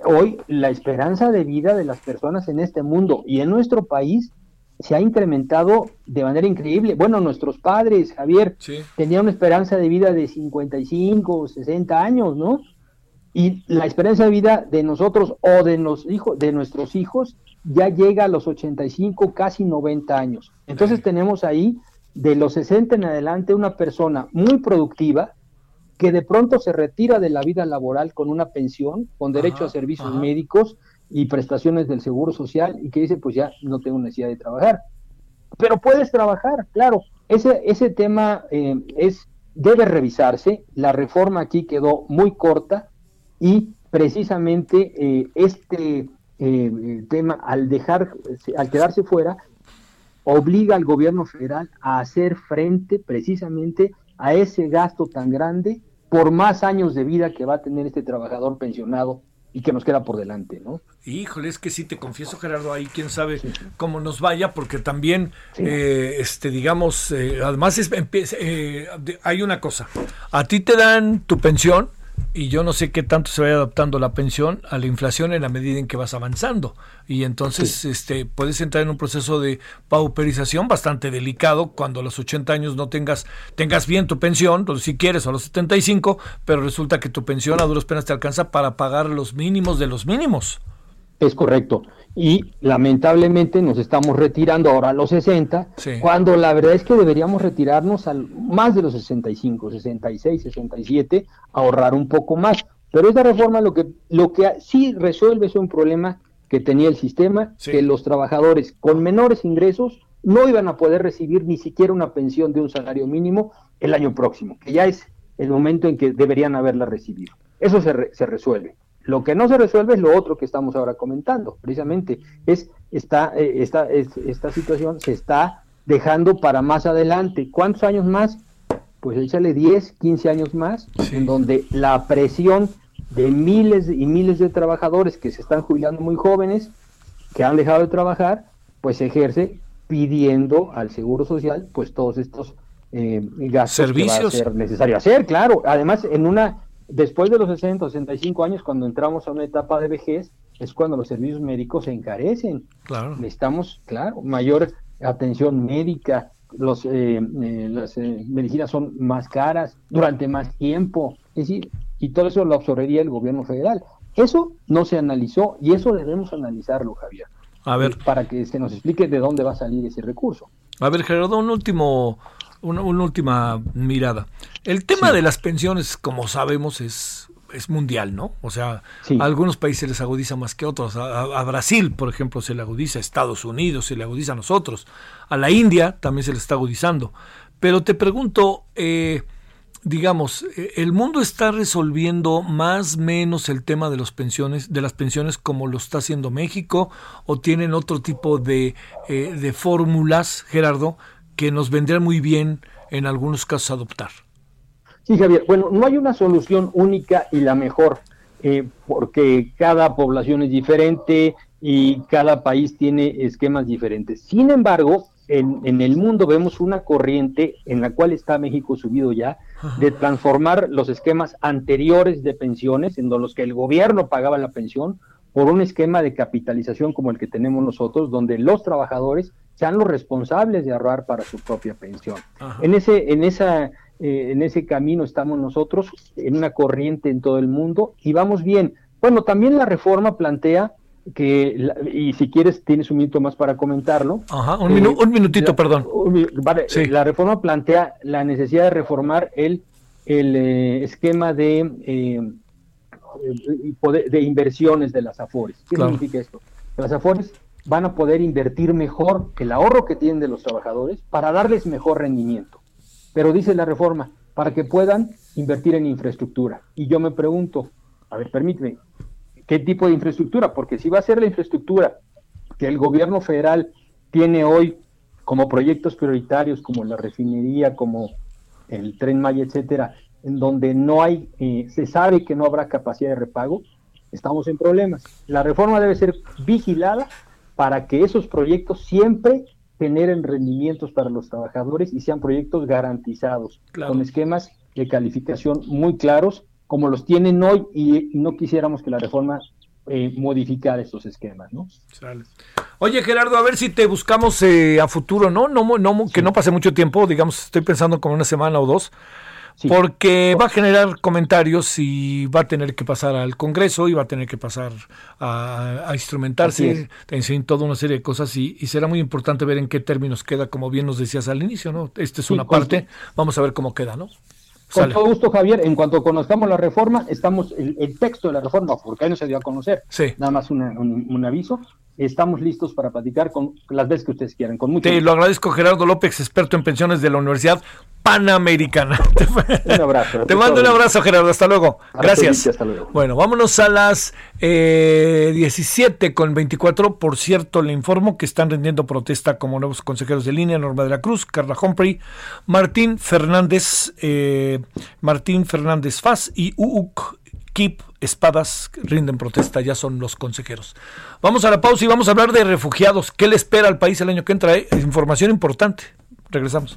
Speaker 7: hoy la esperanza de vida de las personas en este mundo y en nuestro país se ha incrementado de manera increíble. Bueno, nuestros padres, Javier,
Speaker 1: Sí.
Speaker 7: tenían una esperanza de vida de 55, 60 años, ¿no? Y la esperanza de vida de nosotros o de, los hijos, de nuestros hijos ya llega a los 85, casi 90 años. Entonces tenemos ahí de los 60 en adelante una persona muy productiva que de pronto se retira de la vida laboral con una pensión, con derecho
Speaker 1: Ajá,
Speaker 7: a servicios
Speaker 1: ajá.
Speaker 7: médicos y prestaciones del Seguro Social y que dice, pues ya no tengo necesidad de trabajar. Pero puedes trabajar, claro. Ese, ese tema eh, es debe revisarse. La reforma aquí quedó muy corta y precisamente eh, este eh, tema, al dejar, al quedarse fuera, obliga al gobierno federal a hacer frente precisamente a ese gasto tan grande por más años de vida que va a tener este trabajador pensionado y que nos queda por delante, ¿no?
Speaker 1: Híjole, es que sí te confieso, Gerardo, ahí quién sabe cómo nos vaya, porque también, eh, este, digamos, eh, además es, empieza- eh, hay una cosa, a ti te dan tu pensión y yo no sé qué tanto se vaya adaptando la pensión a la inflación en la medida en que vas avanzando y entonces, este, puedes entrar en un proceso de pauperización bastante delicado cuando a los 80 años no tengas tengas bien tu pensión, si quieres a los 75, pero resulta que tu pensión a duras penas te alcanza para pagar los mínimos de los mínimos.
Speaker 7: Es correcto. Y lamentablemente nos estamos retirando ahora a los 60,
Speaker 1: Sí.
Speaker 7: cuando la verdad es que deberíamos retirarnos al más de los 65, 66, 67, ahorrar un poco más. Pero esta reforma lo que lo que sí resuelve es un problema que tenía el sistema,
Speaker 1: Sí.
Speaker 7: que los trabajadores con menores ingresos no iban a poder recibir ni siquiera una pensión de un salario mínimo el año próximo, que ya es el momento en que deberían haberla recibido. Eso se, re- se resuelve. Lo que no se resuelve es lo otro que estamos ahora comentando, precisamente, es esta, eh, esta, es- esta situación se está dejando para más adelante. ¿Cuántos años más? Pues échale 10, 15 años más,
Speaker 1: Sí.
Speaker 7: en donde la presión de miles y miles de trabajadores que se están jubilando muy jóvenes, que han dejado de trabajar, pues se ejerce pidiendo al Seguro Social pues todos estos eh, gastos
Speaker 1: Servicios.
Speaker 7: que va a ser necesario hacer, claro. Además, en una después de los 60 o 65 años, cuando entramos a una etapa de vejez, es cuando los servicios médicos se encarecen.
Speaker 1: Claro.
Speaker 7: Necesitamos, claro, mayor atención médica, los, eh, eh, las eh, medicinas son más caras durante más tiempo, es decir, y todo eso lo absorbería el gobierno federal. Eso no se analizó y eso debemos analizarlo, Javier,
Speaker 1: A ver,
Speaker 7: para que se nos explique de dónde va a salir ese recurso.
Speaker 1: a ver, Gerardo, un último, una, una última mirada. El tema de las pensiones, como sabemos, es, es mundial, ¿no? O sea,
Speaker 7: Sí.
Speaker 1: a algunos países les agudiza más que otros. A, a- a Brasil, por ejemplo, se le agudiza, a Estados Unidos se le agudiza a nosotros. A la India también se le está agudizando. Pero te pregunto, eh, digamos, eh, el mundo está resolviendo más o menos el tema de los pensiones, de las pensiones como lo está haciendo México, o tienen otro tipo de, eh, de fórmulas, Gerardo, que nos vendrían muy bien en algunos casos adoptar.
Speaker 7: Sí, Javier. Bueno, no hay una solución única y la mejor, eh, porque cada población es diferente y cada país tiene esquemas diferentes. Sin embargo, en, en el mundo vemos una corriente en la cual está México subido ya, de transformar los esquemas anteriores de pensiones, en los que el gobierno pagaba la pensión, por un esquema de capitalización como el que tenemos nosotros, donde los trabajadores sean los responsables de ahorrar para su propia pensión.
Speaker 1: Ajá.
Speaker 7: En ese, en esa, eh, en ese camino estamos nosotros, en una corriente en todo el mundo, y vamos bien. Bueno, también la reforma plantea que, la- y si quieres tienes un minuto más para comentarlo.
Speaker 1: Ajá, un,
Speaker 7: Eh,
Speaker 1: minu- un minutito,
Speaker 7: la-
Speaker 1: perdón.
Speaker 7: un vale,
Speaker 1: Sí.
Speaker 7: La reforma plantea la necesidad de reformar el, el eh, esquema de, eh, poder- de inversiones de las AFORES. ¿Qué
Speaker 1: Claro.
Speaker 7: significa esto? Las AFORES van a poder invertir mejor el ahorro que tienen de los trabajadores para darles mejor rendimiento. Pero dice la reforma, para que puedan invertir en infraestructura. Y yo me pregunto, a ver, permíteme, ¿qué tipo de infraestructura? Porque si va a ser la infraestructura que el gobierno federal tiene hoy como proyectos prioritarios, como la refinería, como el tren Maya, etcétera, en donde no hay, eh, se sabe que no habrá capacidad de repago, estamos en problemas. La reforma debe ser vigilada para que esos proyectos siempre generen rendimientos para los trabajadores y sean proyectos garantizados, con esquemas de calificación muy claros, como los tienen hoy, y, no quisiéramos que la reforma eh, modificara estos esquemas, ¿no?
Speaker 1: Oye, Gerardo, a ver si te buscamos eh, a futuro, ¿no? No, no Que no pase mucho tiempo, digamos, estoy pensando como una semana o dos, porque va a generar comentarios y va a tener que pasar al Congreso y va a tener que pasar a, instrumentarse, en toda una serie de cosas y, será muy importante ver en qué términos queda, como bien nos decías al inicio, ¿no? Esta es una parte, vamos a ver cómo queda, ¿no?
Speaker 7: Con todo gusto, Javier. En cuanto conozcamos la reforma, estamos el, texto de la reforma, porque ahí no se dio a conocer.
Speaker 1: Sí.
Speaker 7: Nada más un aviso estamos listos para platicar con las veces que ustedes quieran. Con
Speaker 1: mucho Te lo agradezco, Gerardo López, experto en pensiones de la Universidad Panamericana.
Speaker 7: Un abrazo.
Speaker 1: Te mando un abrazo, Gerardo. Hasta luego. Gracias.
Speaker 7: Hasta luego.
Speaker 1: Bueno, vámonos a las eh, 17 con 24. Por cierto, le informo que están rindiendo protesta como nuevos consejeros de línea Norma de la Cruz, Carla Humphrey, Martín Fernández, eh, Martín Fernández Faz y UUC Kip Espadas rinden protesta, ya son los consejeros. Vamos a la pausa y vamos a hablar de refugiados. ¿Qué le espera al país el año que entra? Eh, información importante. Regresamos.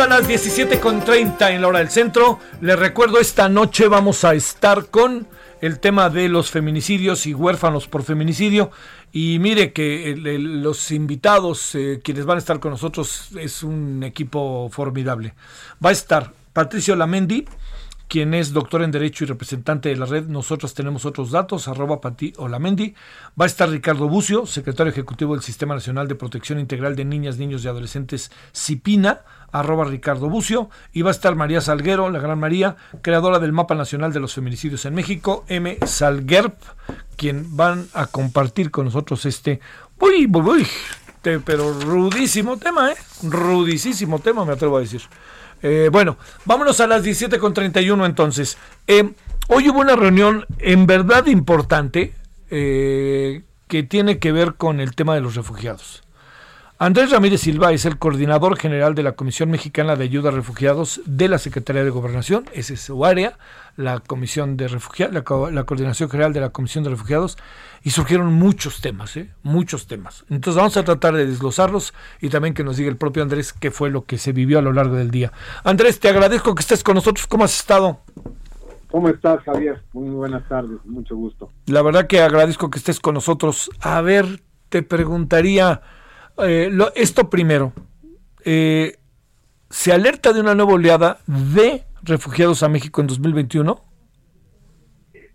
Speaker 1: A las 17.30 en la hora del centro. Les recuerdo, esta noche vamos a estar con el tema de los feminicidios y huérfanos por feminicidio. Y mire que los invitados, eh, quienes van a estar con nosotros, es un equipo formidable. Va a estar Patricio Lamendi, quien es doctor en Derecho y representante de la red. Nosotros tenemos otros datos, arroba Pati Olamendi. Va a estar Ricardo Bucio, secretario ejecutivo del Sistema Nacional de Protección Integral de Niñas, Niños y Adolescentes, CIPINA, arroba Ricardo Bucio. Y va a estar María Salguero, la gran María, creadora del Mapa Nacional de los Feminicidios en México, M. Salguerp, quien van a compartir con nosotros este, uy, uy, uy, pero rudísimo tema, ¿eh? Rudísimo tema, me atrevo a decir. Eh, bueno, vámonos a las 17.31 entonces. Eh, hoy hubo una reunión en verdad importante eh, que tiene que ver con el tema de los refugiados. Andrés Ramírez Silva es el coordinador general de la Comisión Mexicana de Ayuda a Refugiados de la Secretaría de Gobernación, esa es su área, la Comisión de Refugiados, la, Coordinación General de la Comisión de Refugiados, y surgieron muchos temas, ¿eh? muchos temas. Entonces vamos a tratar de desglosarlos y también que nos diga el propio Andrés qué fue lo que se vivió a lo largo del día. Andrés, te agradezco que estés con nosotros. ¿Cómo has estado?
Speaker 8: ¿Cómo estás, Javier? Muy buenas tardes, mucho gusto.
Speaker 1: La verdad que agradezco que estés con nosotros. A ver, te preguntaría eh, esto primero, eh, ¿se alerta de una nueva oleada de refugiados a México en 2021?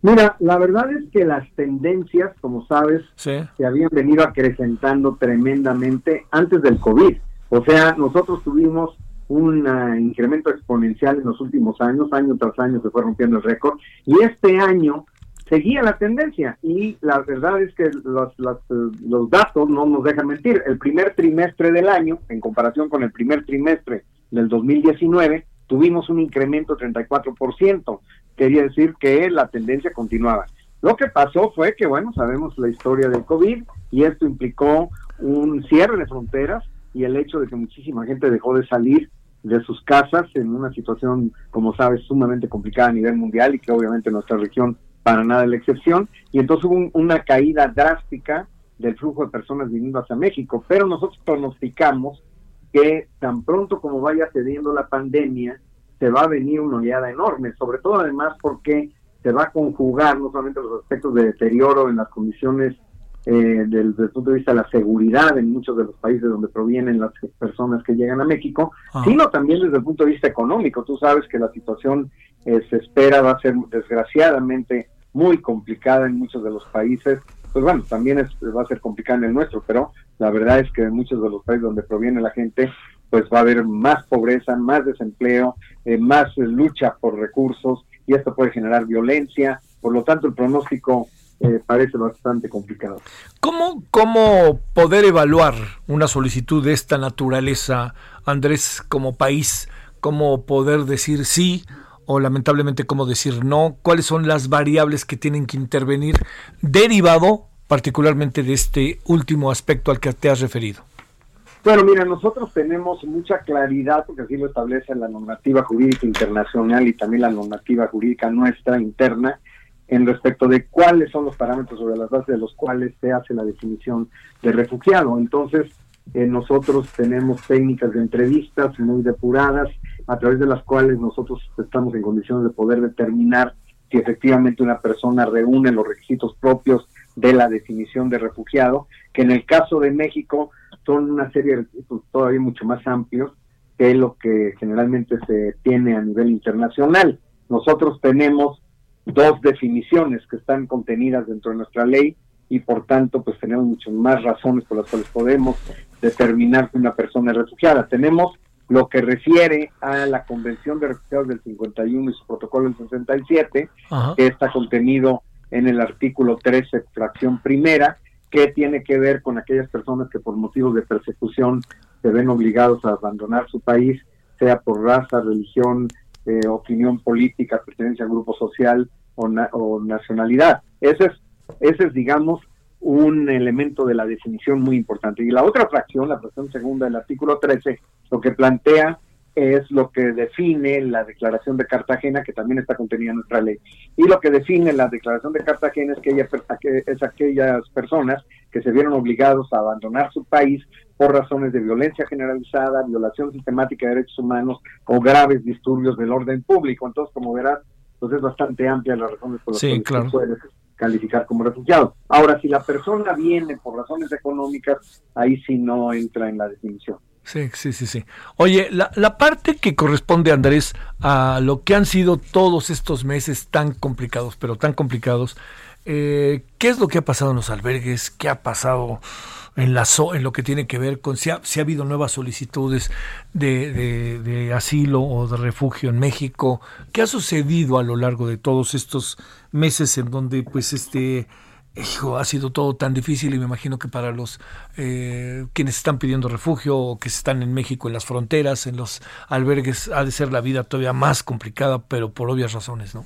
Speaker 8: Mira, la verdad es que las tendencias, como sabes, se habían venido acrecentando tremendamente antes del COVID. O sea, nosotros tuvimos un ah, incremento exponencial en los últimos años, año tras año se fue rompiendo el récord, y este año seguía la tendencia y la verdad es que los, datos no nos dejan mentir. El primer trimestre del año, en comparación con el primer trimestre del 2019, tuvimos un incremento de 34%. Quería decir que la tendencia continuaba. Lo que pasó fue que, bueno, sabemos la historia del COVID y esto implicó un cierre de fronteras y el hecho de que muchísima gente dejó de salir de sus casas en una situación, como sabes, sumamente complicada a nivel mundial y que obviamente nuestra región para nada la excepción, y entonces hubo una caída drástica del flujo de personas viniendo hacia México, pero nosotros pronosticamos que tan pronto como vaya cediendo la pandemia, se va a venir una oleada enorme, sobre todo además porque se va a conjugar no solamente los aspectos de deterioro en las condiciones eh, desde, el punto de vista de la seguridad en muchos de los países donde provienen las personas que llegan a México, ah. sino también desde el punto de vista económico. Tú sabes que la situación eh, se espera va a ser desgraciadamente muy complicada en muchos de los países. Pues bueno, también es, va a ser complicada en el nuestro, pero la verdad es que en muchos de los países donde proviene la gente, pues va a haber más pobreza, más desempleo, eh, más lucha por recursos y esto puede generar violencia. Por lo tanto, el pronóstico eh, parece bastante complicado.
Speaker 1: ¿Cómo, ¿Cómo poder evaluar una solicitud de esta naturaleza, Andrés, como país? ¿Cómo poder decir sí o lamentablemente cómo decir no? ¿Cuáles son las variables que tienen que intervenir derivado particularmente de este último aspecto al que te has referido?
Speaker 8: Bueno, mira, nosotros tenemos mucha claridad, porque así lo establece la normativa jurídica internacional y también la normativa jurídica nuestra interna, en respecto de cuáles son los parámetros sobre las bases de los cuales se hace la definición de refugiado. Entonces, eh, nosotros tenemos técnicas de entrevistas muy depuradas, a través de las cuales nosotros estamos en condiciones de poder determinar si efectivamente una persona reúne los requisitos propios de la definición de refugiado, que en el caso de México son una serie de requisitos todavía mucho más amplios que lo que generalmente se tiene a nivel internacional. Nosotros tenemos dos definiciones que están contenidas dentro de nuestra ley y por tanto pues tenemos muchas más razones por las cuales podemos determinar que una persona es refugiada. Tenemos lo que refiere a la Convención de Refugiados del 51 y su protocolo del 67, que está contenido en el artículo 13, fracción primera, que tiene que ver con aquellas personas que por motivos de persecución se ven obligados a abandonar su país, sea por raza, religión, eh, opinión política, pertenencia a grupo social o, o, nacionalidad. Ese es, ese es, digamos, un elemento de la definición muy importante. Y la otra fracción, la fracción segunda del artículo 13, lo que plantea es lo que define la Declaración de Cartagena, que también está contenida en nuestra ley. Y lo que define la Declaración de Cartagena es que ella, es aquellas personas que se vieron obligados a abandonar su país por razones de violencia generalizada, violación sistemática de derechos humanos o graves disturbios del orden público. Entonces, como verás, pues es bastante amplia las razones por las que se puede calificar como refugiado. Ahora, si la persona viene por razones económicas, ahí sí no entra en la definición.
Speaker 1: Sí, sí, sí, sí. Oye, la, la, parte que corresponde, Andrés, a lo que han sido todos estos meses tan complicados, pero tan complicados, eh, ¿qué es lo que ha pasado en los albergues? ¿Qué ha pasado en, la, en lo que tiene que ver con si ha, si ha habido nuevas solicitudes de, asilo o de refugio en México? ¿Qué ha sucedido a lo largo de todos estos meses en donde, pues, este hijo, ha sido todo tan difícil y me imagino que para los eh, quienes están pidiendo refugio o que están en México en las fronteras, en los albergues, ha de ser la vida todavía más complicada, pero por obvias razones, ¿no?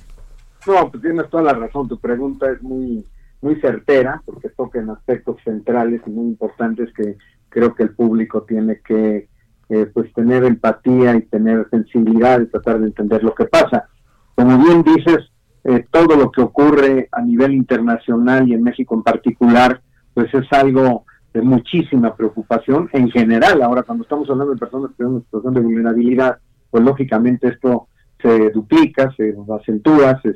Speaker 8: No, pues tienes toda la razón. Tu pregunta es muy muy certera porque toca en aspectos centrales y muy importantes que creo que el público tiene que eh, pues tener empatía y tener sensibilidad y tratar de entender lo que pasa. Como bien dices, eh, todo lo que ocurre a nivel internacional y en México en particular, pues es algo de muchísima preocupación en general. Ahora, cuando estamos hablando de personas que están en situación de vulnerabilidad, pues lógicamente esto se duplica, se acentúa, se,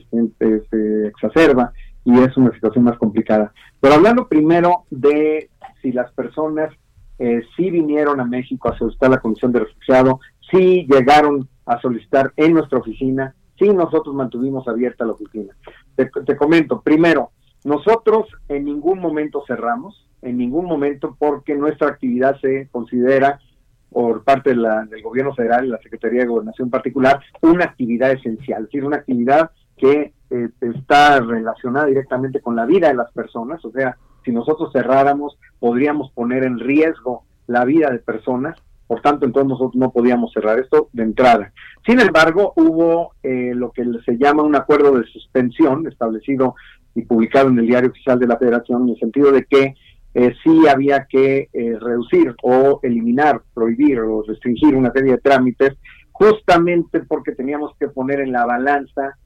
Speaker 8: se, exacerba y es una situación más complicada. Pero hablando primero de si las personas eh, sí vinieron a México a solicitar la condición de refugiado, sí llegaron a solicitar en nuestra oficina, sí nosotros mantuvimos abierta la oficina. Te, comento, primero, nosotros en ningún momento cerramos, en ningún momento porque nuestra actividad se considera por parte de la, del gobierno federal y la Secretaría de Gobernación particular una actividad esencial, es decir, una actividad que eh, está relacionada directamente con la vida de las personas, o sea, si nosotros cerráramos podríamos poner en riesgo la vida de personas por tanto, entonces nosotros no podíamos cerrar esto de entrada. Sin embargo, hubo eh, lo que se llama un acuerdo de suspensión establecido y publicado en el Diario Oficial de la Federación, en el sentido de que eh, sí había que eh, reducir o eliminar, prohibir o restringir una serie de trámites, justamente porque teníamos que poner en la balanza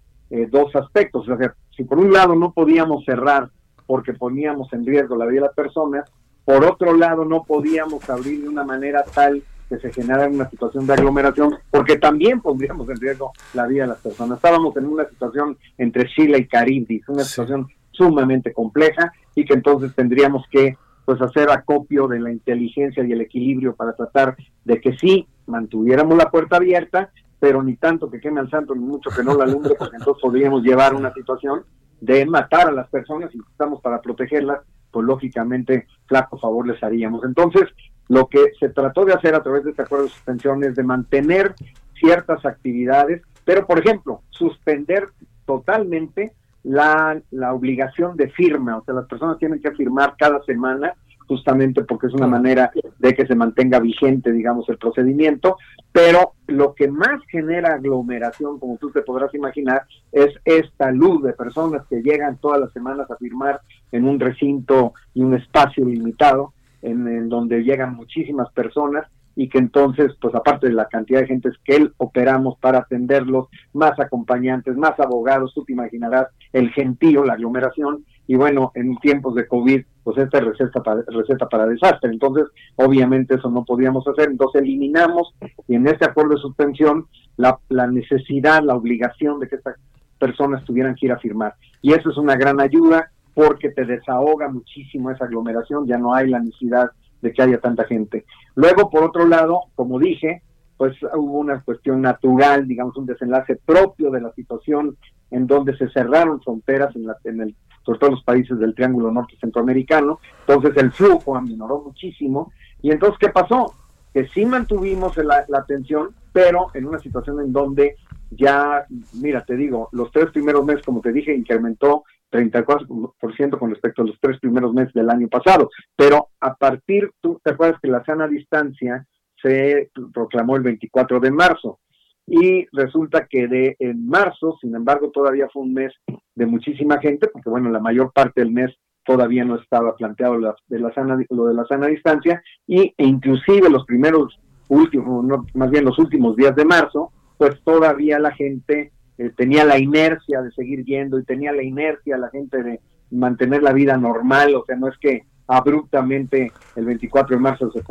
Speaker 8: dos aspectos. O sea, si por un lado no podíamos cerrar porque poníamos en riesgo la vida de las personas, por otro lado, no podíamos abrir de una manera tal que se generara una situación de aglomeración, porque también pondríamos en riesgo la vida de las personas. Estábamos en una situación entre Chile y Caribdis, una situación sumamente compleja y que entonces tendríamos que pues hacer acopio de la inteligencia y el equilibrio para tratar de que sí mantuviéramos la puerta abierta, pero ni tanto que queme al santo ni mucho que no la alumbre, porque entonces podríamos llevar una situación de matar a las personas y estamos para protegerlas, pues lógicamente flaco favor les haríamos. Entonces, lo que se trató de hacer a través de este acuerdo de suspensión es de mantener ciertas actividades, pero por ejemplo, suspender totalmente la, la obligación de firma, o sea, las personas tienen que firmar cada semana justamente porque es una manera de que se mantenga vigente, digamos, el procedimiento, pero lo que más genera aglomeración, como tú te podrás imaginar, es esta luz de personas que llegan todas las semanas a firmar en un recinto y un espacio limitado, en, donde llegan muchísimas personas y que entonces, pues aparte de la cantidad de gente que él operamos para atenderlos, más acompañantes, más abogados, tú te imaginarás el gentío, la aglomeración, y bueno, en tiempos de COVID, pues esta es receta para, receta para desastre. Entonces, obviamente eso no podíamos hacer. Entonces eliminamos, y en este acuerdo de suspensión, la, la necesidad, la obligación de que estas personas tuvieran que ir a firmar. Y eso es una gran ayuda porque te desahoga muchísimo esa aglomeración, ya no hay la necesidad de que haya tanta gente. Luego, por otro lado, como dije, pues hubo una cuestión natural, digamos, un desenlace propio de la situación en donde se cerraron fronteras en, la, en el sobre todo los países del Triángulo Norte Centroamericano, entonces el flujo aminoró muchísimo, y entonces, ¿qué pasó? Que sí mantuvimos la, la atención, pero en una situación en donde ya, mira, te digo, los tres primeros meses, como te dije, incrementó 34% con respecto a los tres primeros meses del año pasado, pero a partir, tú te acuerdas que la sana distancia se proclamó el 24 de marzo, y resulta que de en marzo, sin embargo, todavía fue un mes de muchísima gente, porque bueno, la mayor parte del mes todavía no estaba planteado de la sana, lo de la sana distancia, y, e inclusive los primeros últimos, más bien los últimos días de marzo, pues todavía la gente eh, tenía la inercia de seguir yendo y tenía la inercia la gente de mantener la vida normal, o sea, no es que abruptamente el 24 de marzo se,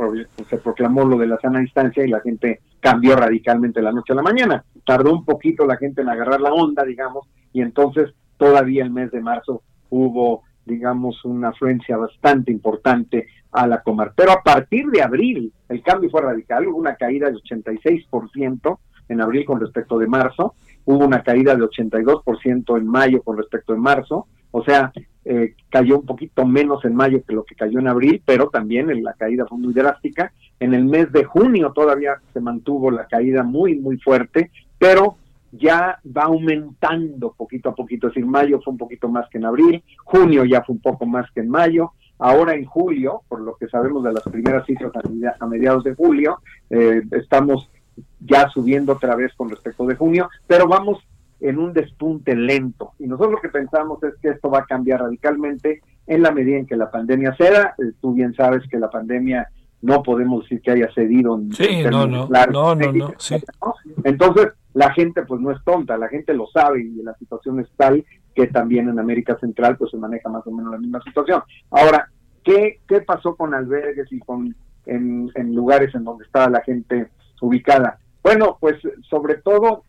Speaker 8: se, proclamó lo de la sana distancia y la gente cambió radicalmente la noche a la mañana. Tardó un poquito la gente en agarrar la onda, digamos, y entonces todavía el mes de marzo hubo, digamos, una afluencia bastante importante a la comar. Pero a partir de abril el cambio fue radical, hubo una caída de 86% en abril con respecto de marzo, hubo una caída de 82% en mayo con respecto de marzo, o sea, eh, cayó un poquito menos en mayo que lo que cayó en abril, pero también la caída fue muy drástica. En el mes de junio todavía se mantuvo la caída muy, muy fuerte, pero ya va aumentando poquito a poquito. Es decir, mayo fue un poquito más que en abril, junio ya fue un poco más que en mayo. Ahora en julio, por lo que sabemos de las primeras cifras a mediados de julio, eh, estamos ya subiendo otra vez con respecto de junio, pero vamos en un despunte lento. Y nosotros lo que pensamos es que esto va a cambiar radicalmente en la medida en que la pandemia ceda. Eh, tú bien sabes que la pandemia no podemos decir que haya cedido en
Speaker 1: sí, no, no, no, no,
Speaker 8: Entonces, la gente pues no es tonta, la gente lo sabe y la situación es tal que también en América Central pues se maneja más o menos la misma situación. Ahora, ¿qué, qué pasó con albergues y con en, en lugares en donde estaba la gente ubicada? Bueno, pues sobre todo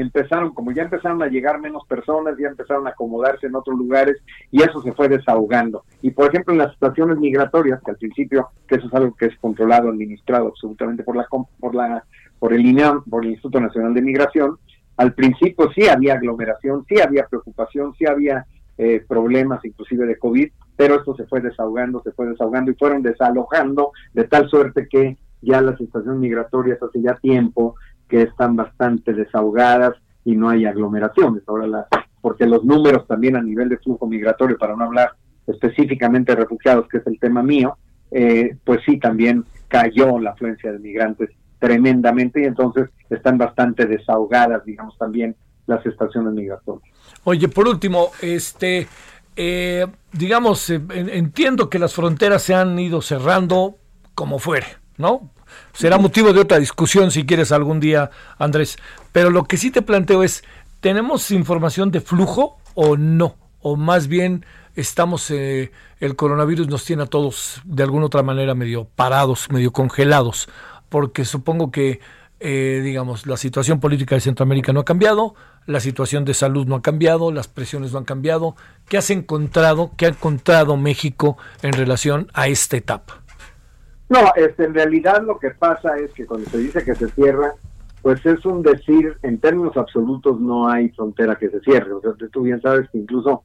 Speaker 8: empezaron, como ya empezaron a llegar menos personas, ya empezaron a acomodarse en otros lugares y eso se fue desahogando. Y por ejemplo, en las estaciones migratorias, que al principio, que eso es algo que es controlado, administrado absolutamente por la por la por el INEAM, por el Instituto Nacional de Migración, al principio sí había aglomeración, sí había preocupación, sí había eh, problemas inclusive de COVID, pero esto se fue desahogando, se fue desahogando y fueron desalojando de tal suerte que ya las estaciones migratorias hace ya tiempo que están bastante desahogadas y no hay aglomeraciones. Ahora, la, porque los números también a nivel de flujo migratorio, para no hablar específicamente de refugiados, que es el tema mío, eh, pues sí, también cayó la afluencia de migrantes tremendamente y entonces están bastante desahogadas, digamos, también las estaciones migratorias.
Speaker 1: Oye, por último, este, eh, digamos, eh, entiendo que las fronteras se han ido cerrando como fuere, ¿no? Será motivo de otra discusión si quieres algún día, Andrés. Pero lo que sí te planteo es, ¿tenemos información de flujo o no? O más bien estamos, eh, el coronavirus nos tiene a todos de alguna otra manera medio parados, medio congelados, porque supongo que eh, digamos, la situación política de Centroamérica no ha cambiado, la situación de salud no ha cambiado, las presiones no han cambiado. ¿Qué has encontrado, qué ha encontrado México en relación a esta etapa?
Speaker 8: No, este, en realidad lo que pasa es que cuando se dice que se cierra, pues es un decir, en términos absolutos no hay frontera que se cierre. O sea, tú bien sabes que incluso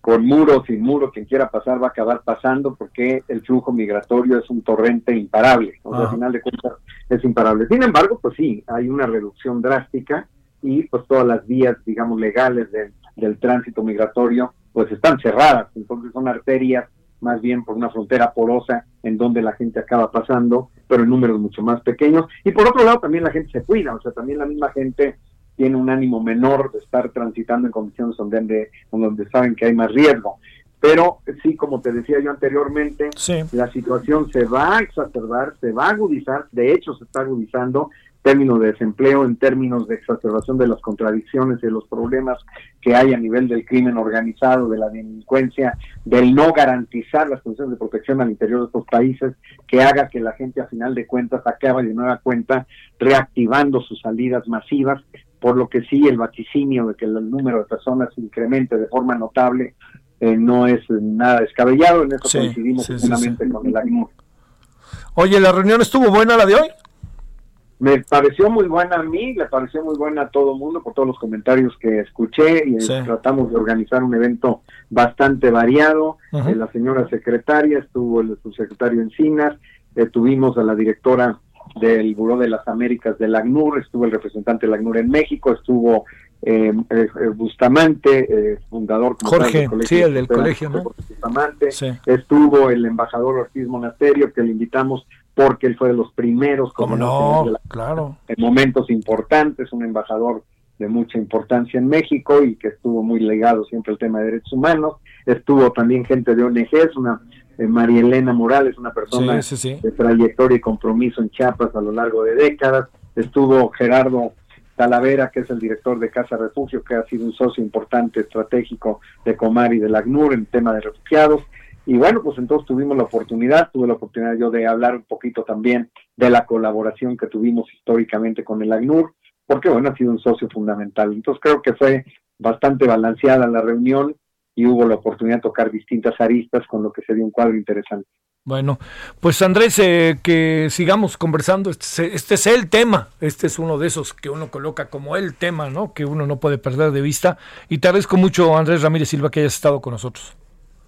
Speaker 8: con muro, sin muro, quien quiera pasar va a acabar pasando porque el flujo migratorio es un torrente imparable. O sea, al final de cuentas es imparable. Sin embargo, pues sí, hay una reducción drástica y pues todas las vías, digamos, legales del tránsito migratorio pues están cerradas. Entonces son arterias más bien por una frontera porosa en donde la gente acaba pasando, pero en números mucho más pequeños. Y por otro lado, también la gente se cuida, o sea, también la misma gente tiene un ánimo menor de estar transitando en condiciones donde, donde saben que hay más riesgo. Pero sí, como te decía yo anteriormente, la situación se va a exacerbar, se va a agudizar, de hecho se está agudizando, términos de desempleo, en términos de exacerbación de las contradicciones y de los problemas que hay a nivel del crimen organizado, de la delincuencia, del no garantizar las condiciones de protección al interior de estos países, que haga que la gente a final de cuentas acabe de nueva cuenta reactivando sus salidas masivas, por lo que sí el vaticinio de que el número de personas incremente de forma notable eh, no es nada descabellado, en eso coincidimos plenamente con el ánimo.
Speaker 1: Oye, ¿la reunión estuvo buena la de hoy?
Speaker 8: Me pareció muy buena a mí, le pareció muy buena a todo el mundo por todos los comentarios que escuché y tratamos de organizar un evento bastante variado. Eh, la señora secretaria, estuvo el subsecretario Encinas, eh, tuvimos a la directora del Buró de las Américas del ACNUR, estuvo el representante del ACNUR en México, estuvo eh, eh Bustamante, fundador
Speaker 1: Jorge, sí, el del colegio, ¿no?
Speaker 8: Bustamante, estuvo el embajador Ortiz Monasterio, que le invitamos porque él fue de los primeros
Speaker 1: como no, claro.
Speaker 8: en momentos importantes, un embajador de mucha importancia en México y que estuvo muy legado siempre al tema de derechos humanos. Estuvo también gente de ONGs, una eh, María Elena Morales, una persona de trayectoria y compromiso en Chiapas a lo largo de décadas. Estuvo Gerardo Talavera, que es el director de Casa Refugio, que ha sido un socio importante estratégico de Comar y de la ACNUR en tema de refugiados. Y bueno, pues entonces tuvimos la oportunidad, tuve la oportunidad yo de hablar un poquito también de la colaboración que tuvimos históricamente con el ACNUR, porque bueno, ha sido un socio fundamental. Entonces creo que fue bastante balanceada la reunión y hubo la oportunidad de tocar distintas aristas con lo que sería un cuadro interesante.
Speaker 1: Bueno, pues Andrés, eh, que sigamos conversando. Este, este, es el tema. Este es uno de esos que uno coloca como el tema, ¿no? Que uno no puede perder de vista. Y te agradezco mucho, Andrés Ramírez Silva, que hayas estado con nosotros.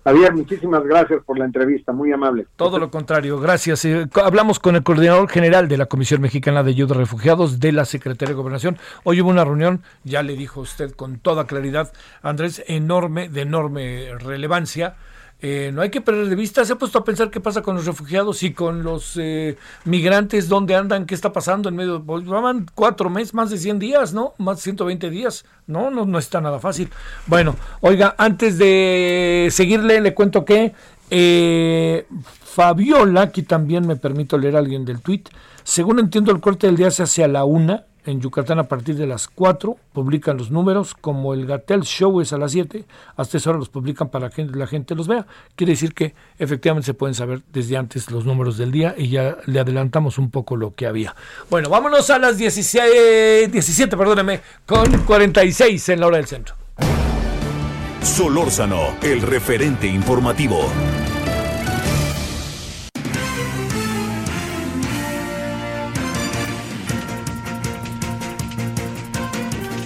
Speaker 8: Javier, muchísimas gracias por la entrevista, muy amable.
Speaker 1: Todo lo contrario, gracias. Eh, hablamos con el coordinador general de la Comisión Mexicana de Ayuda a Refugiados de la Secretaría de Gobernación. Hoy hubo una reunión, ya le dijo usted con toda claridad, Andrés, enorme, de enorme relevancia eh, no hay que perder de vista. Se ha puesto a pensar qué pasa con los refugiados y con los eh, migrantes, dónde andan, qué está pasando en medio. Pues, van cuatro meses, más de 100 días, ¿no? Más de 120 días. No, no, no está nada fácil. Bueno, oiga, antes de seguirle, le cuento que eh, Fabiola, aquí también me permito leer a alguien del tweet. Según entiendo, el corte del día se hace a la una en Yucatán a partir de las 4 publican los números, como el Gatel Show es a las 7, hasta esa hora los publican para que la gente los vea. Quiere decir que efectivamente se pueden saber desde antes los números del día y ya le adelantamos un poco lo que había. Bueno, vámonos a las 16, 17, perdóneme, con 46 en la hora del centro.
Speaker 2: Solórzano, el referente informativo.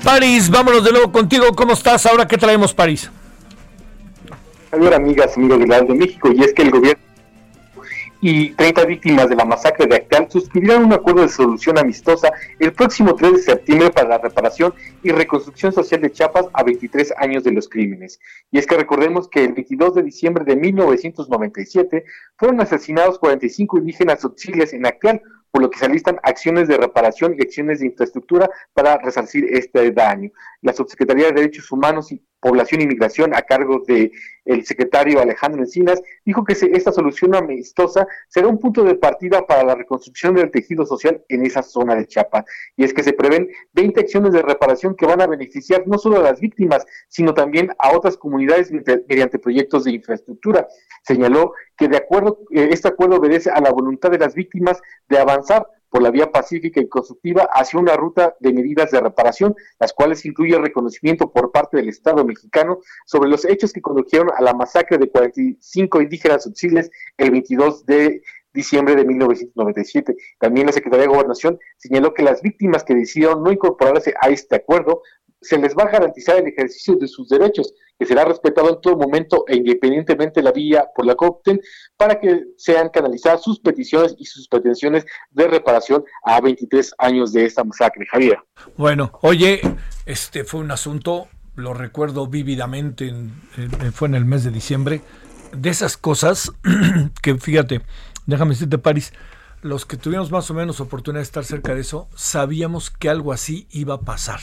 Speaker 1: París, vámonos de nuevo contigo. ¿Cómo estás? Ahora, ¿qué traemos, París?
Speaker 4: Señor, amigas, amigos del lado de México, y es que el gobierno y 30 víctimas de la masacre de Acteal suscribirán un acuerdo de solución amistosa el próximo 3 de septiembre para la reparación y reconstrucción social de Chiapas a 23 años de los crímenes. Y es que recordemos que el 22 de diciembre de 1997 fueron asesinados 45 indígenas chiles en Acteal, por lo que se alistan acciones de reparación y acciones de infraestructura para resarcir este daño. La Subsecretaría de Derechos Humanos y Población y Migración, a cargo del el secretario Alejandro Encinas, dijo que esta solución amistosa será un punto de partida para la reconstrucción del tejido social en esa zona de Chiapas. Y es que se prevén 20 acciones de reparación que van a beneficiar no solo a las víctimas, sino también a otras comunidades mediante proyectos de infraestructura. Señaló que de acuerdo, eh, este acuerdo obedece a la voluntad de las víctimas de avanzar por la vía pacífica y constructiva hacia una ruta de medidas de reparación, las cuales incluyen reconocimiento por parte del Estado mexicano sobre los hechos que condujeron a la masacre de 45 indígenas subsiles el 22 de diciembre de 1997. También la Secretaría de Gobernación señaló que las víctimas que decidieron no incorporarse a este acuerdo se les va a garantizar el ejercicio de sus derechos, que será respetado en todo momento e independientemente de la vía por la que para que sean canalizadas sus peticiones y sus pretensiones de reparación a 23 años de esta masacre. Javier.
Speaker 1: Bueno, oye, este fue un asunto, lo recuerdo vívidamente, fue en el mes de diciembre, de esas cosas que fíjate, déjame decirte, París, los que tuvimos más o menos oportunidad de estar cerca de eso, sabíamos que algo así iba a pasar.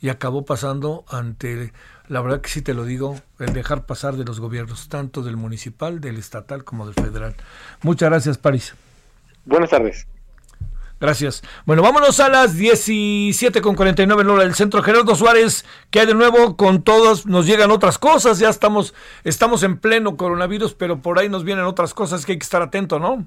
Speaker 1: Y acabó pasando ante, la verdad que sí te lo digo, el dejar pasar de los gobiernos, tanto del municipal, del estatal como del federal. Muchas gracias, París.
Speaker 4: Buenas tardes.
Speaker 1: Gracias. Bueno, vámonos a las 17 con 49 en hora del centro. Gerardo Suárez, que hay de nuevo con todos, nos llegan otras cosas, ya estamos, estamos en pleno coronavirus, pero por ahí nos vienen otras cosas que hay que estar atento, ¿no?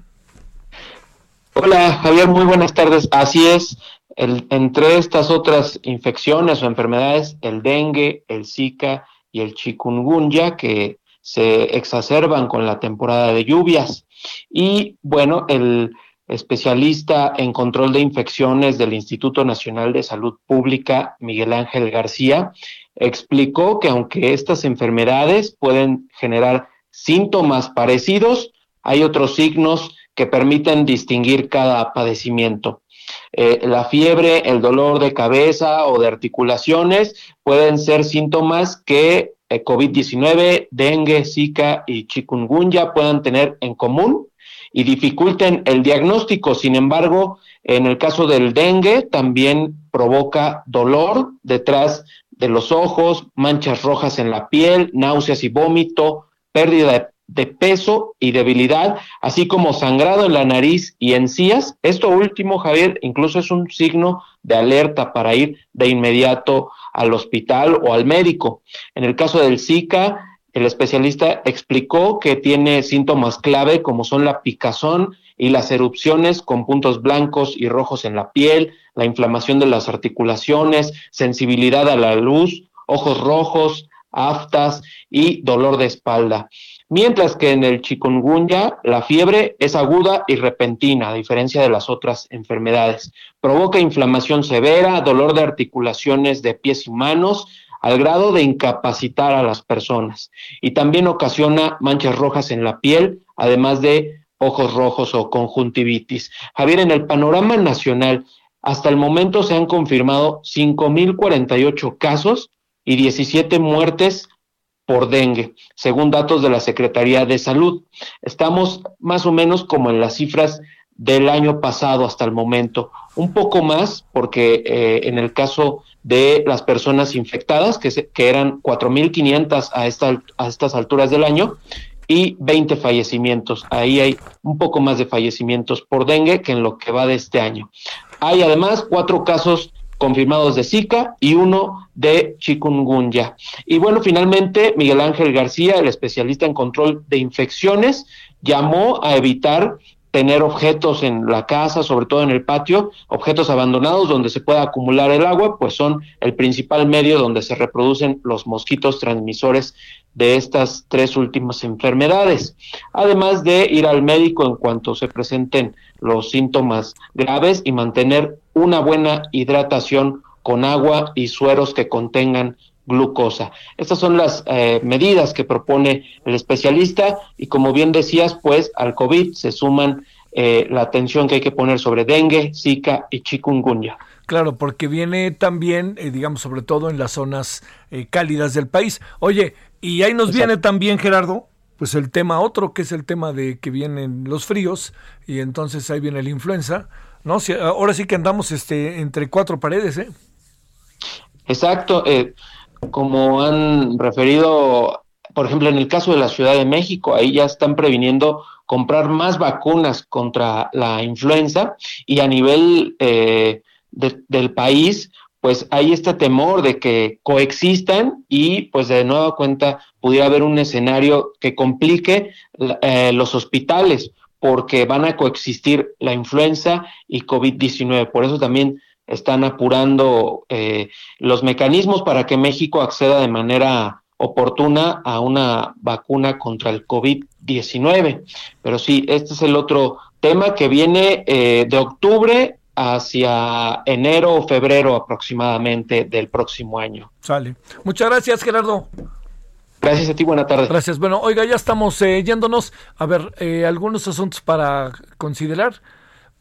Speaker 9: Hola Javier, muy buenas tardes. Así es, entre estas otras infecciones o enfermedades, el dengue, el zika y el chikungunya, que se exacerban con la temporada de lluvias. Y bueno, el especialista en control de infecciones del Instituto Nacional de Salud Pública, Miguel Ángel García, explicó que aunque estas enfermedades pueden generar síntomas parecidos, hay otros signos que permiten distinguir cada padecimiento. Eh, la fiebre, el dolor de cabeza o de articulaciones pueden ser síntomas que eh, COVID-19, dengue, zika y chikungunya puedan tener en común y dificulten el diagnóstico. Sin embargo, en el caso del dengue también provoca dolor detrás de los ojos, manchas rojas en la piel, náuseas y vómito, pérdida de de peso y debilidad, así como sangrado en la nariz y encías. Esto último, Javier, incluso es un signo de alerta para ir de inmediato al hospital o al médico. En el caso del Zika, el especialista explicó que tiene síntomas clave como son la picazón y las erupciones con puntos blancos y rojos en la piel, la inflamación de las articulaciones, sensibilidad a la luz, ojos rojos, aftas y dolor de espalda mientras que en el chikungunya la fiebre es aguda y repentina, a diferencia de las otras enfermedades. Provoca inflamación severa, dolor de articulaciones de pies y manos, al grado de incapacitar a las personas. Y también ocasiona manchas rojas en la piel, además de ojos rojos o conjuntivitis. Javier, en el panorama nacional, hasta el momento se han confirmado 5.048 casos y 17 muertes por dengue, según datos de la Secretaría de Salud. Estamos más o menos como en las cifras del año pasado hasta el momento, un poco más porque eh, en el caso de las personas infectadas, que, que eran 4.500 a, esta, a estas alturas del año, y 20 fallecimientos. Ahí hay un poco más de fallecimientos por dengue que en lo que va de este año. Hay además cuatro casos confirmados de Zika y uno de chikungunya. Y bueno, finalmente Miguel Ángel García, el especialista en control de infecciones, llamó a evitar tener objetos en la casa, sobre todo en el patio, objetos abandonados donde se pueda acumular el agua, pues son el principal medio donde se reproducen los mosquitos transmisores de estas tres últimas enfermedades, además de ir al médico en cuanto se presenten los síntomas graves y mantener una buena hidratación con agua y sueros que contengan glucosa. Estas son las eh, medidas que propone el especialista y como bien decías, pues al COVID se suman eh, la atención que hay que poner sobre dengue, zika y chikungunya.
Speaker 1: Claro, porque viene también, eh, digamos, sobre todo en las zonas cálidas del país. Oye, y ahí nos viene también, Gerardo, pues el tema otro, que es el tema de que vienen los fríos, y entonces ahí viene la influenza, ¿no? ahora sí que andamos este, entre cuatro paredes, ¿eh?
Speaker 9: Exacto. Eh, como han referido, por ejemplo, en el caso de la Ciudad de México, ahí ya están previniendo comprar más vacunas contra la influenza y a nivel eh, del país, pues hay este temor de que coexistan y pues de nueva cuenta pudiera haber un escenario que complique eh, los hospitales porque van a coexistir la influenza y COVID-19. Por eso también están apurando eh, los mecanismos para que México acceda de manera oportuna a una vacuna contra el COVID-19. Pero sí, este es el otro tema que viene eh, de octubre hacia enero o febrero aproximadamente del próximo año.
Speaker 1: Sale. Muchas gracias, Gerardo.
Speaker 9: Gracias a ti, buena tarde.
Speaker 1: Gracias. Bueno, oiga, ya estamos eh, yéndonos. A ver, eh, algunos asuntos para considerar.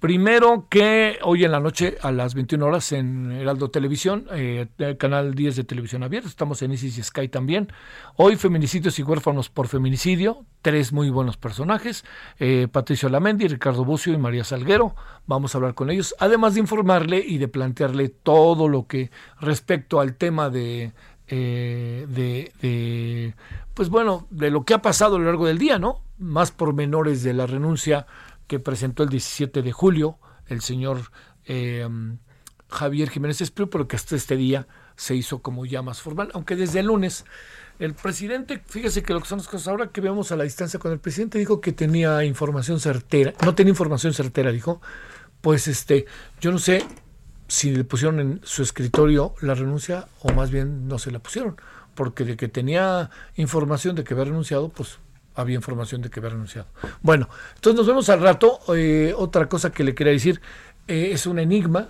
Speaker 1: Primero que hoy en la noche a las 21 horas en Heraldo Televisión, eh, canal 10 de televisión abierta, estamos en Isis y Sky también. Hoy feminicidios y huérfanos por feminicidio, tres muy buenos personajes, eh, Patricio Lamendi, Ricardo Bucio y María Salguero. Vamos a hablar con ellos, además de informarle y de plantearle todo lo que respecto al tema de, eh, de, de, pues bueno, de lo que ha pasado a lo largo del día, ¿no? Más pormenores de la renuncia que presentó el 17 de julio el señor eh, Javier Jiménez Espriu, pero que hasta este día se hizo como ya más formal, aunque desde el lunes el presidente, fíjese que lo que son las cosas ahora que vemos a la distancia con el presidente, dijo que tenía información certera, no tenía información certera, dijo, pues este, yo no sé si le pusieron en su escritorio la renuncia o más bien no se la pusieron, porque de que tenía información de que había renunciado, pues había información de que había renunciado. Bueno, entonces nos vemos al rato. Eh, otra cosa que le quería decir, eh, es un enigma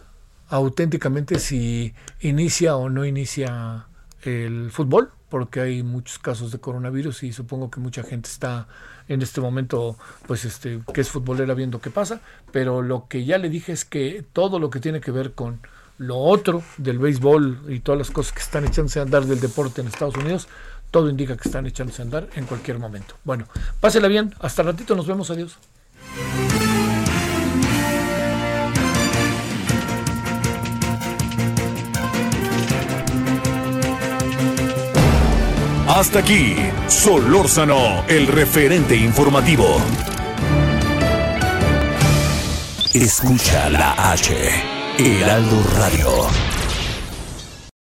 Speaker 1: auténticamente si inicia o no inicia el fútbol, porque hay muchos casos de coronavirus y supongo que mucha gente está en este momento, pues este, que es futbolera viendo qué pasa, pero lo que ya le dije es que todo lo que tiene que ver con lo otro del béisbol y todas las cosas que están echándose a andar del deporte en Estados Unidos, todo indica que están echándose a andar en cualquier momento. Bueno, pásela bien, hasta ratito nos vemos, adiós.
Speaker 2: Hasta aquí, Solórzano, el referente informativo. Escucha la H, Heraldo Radio.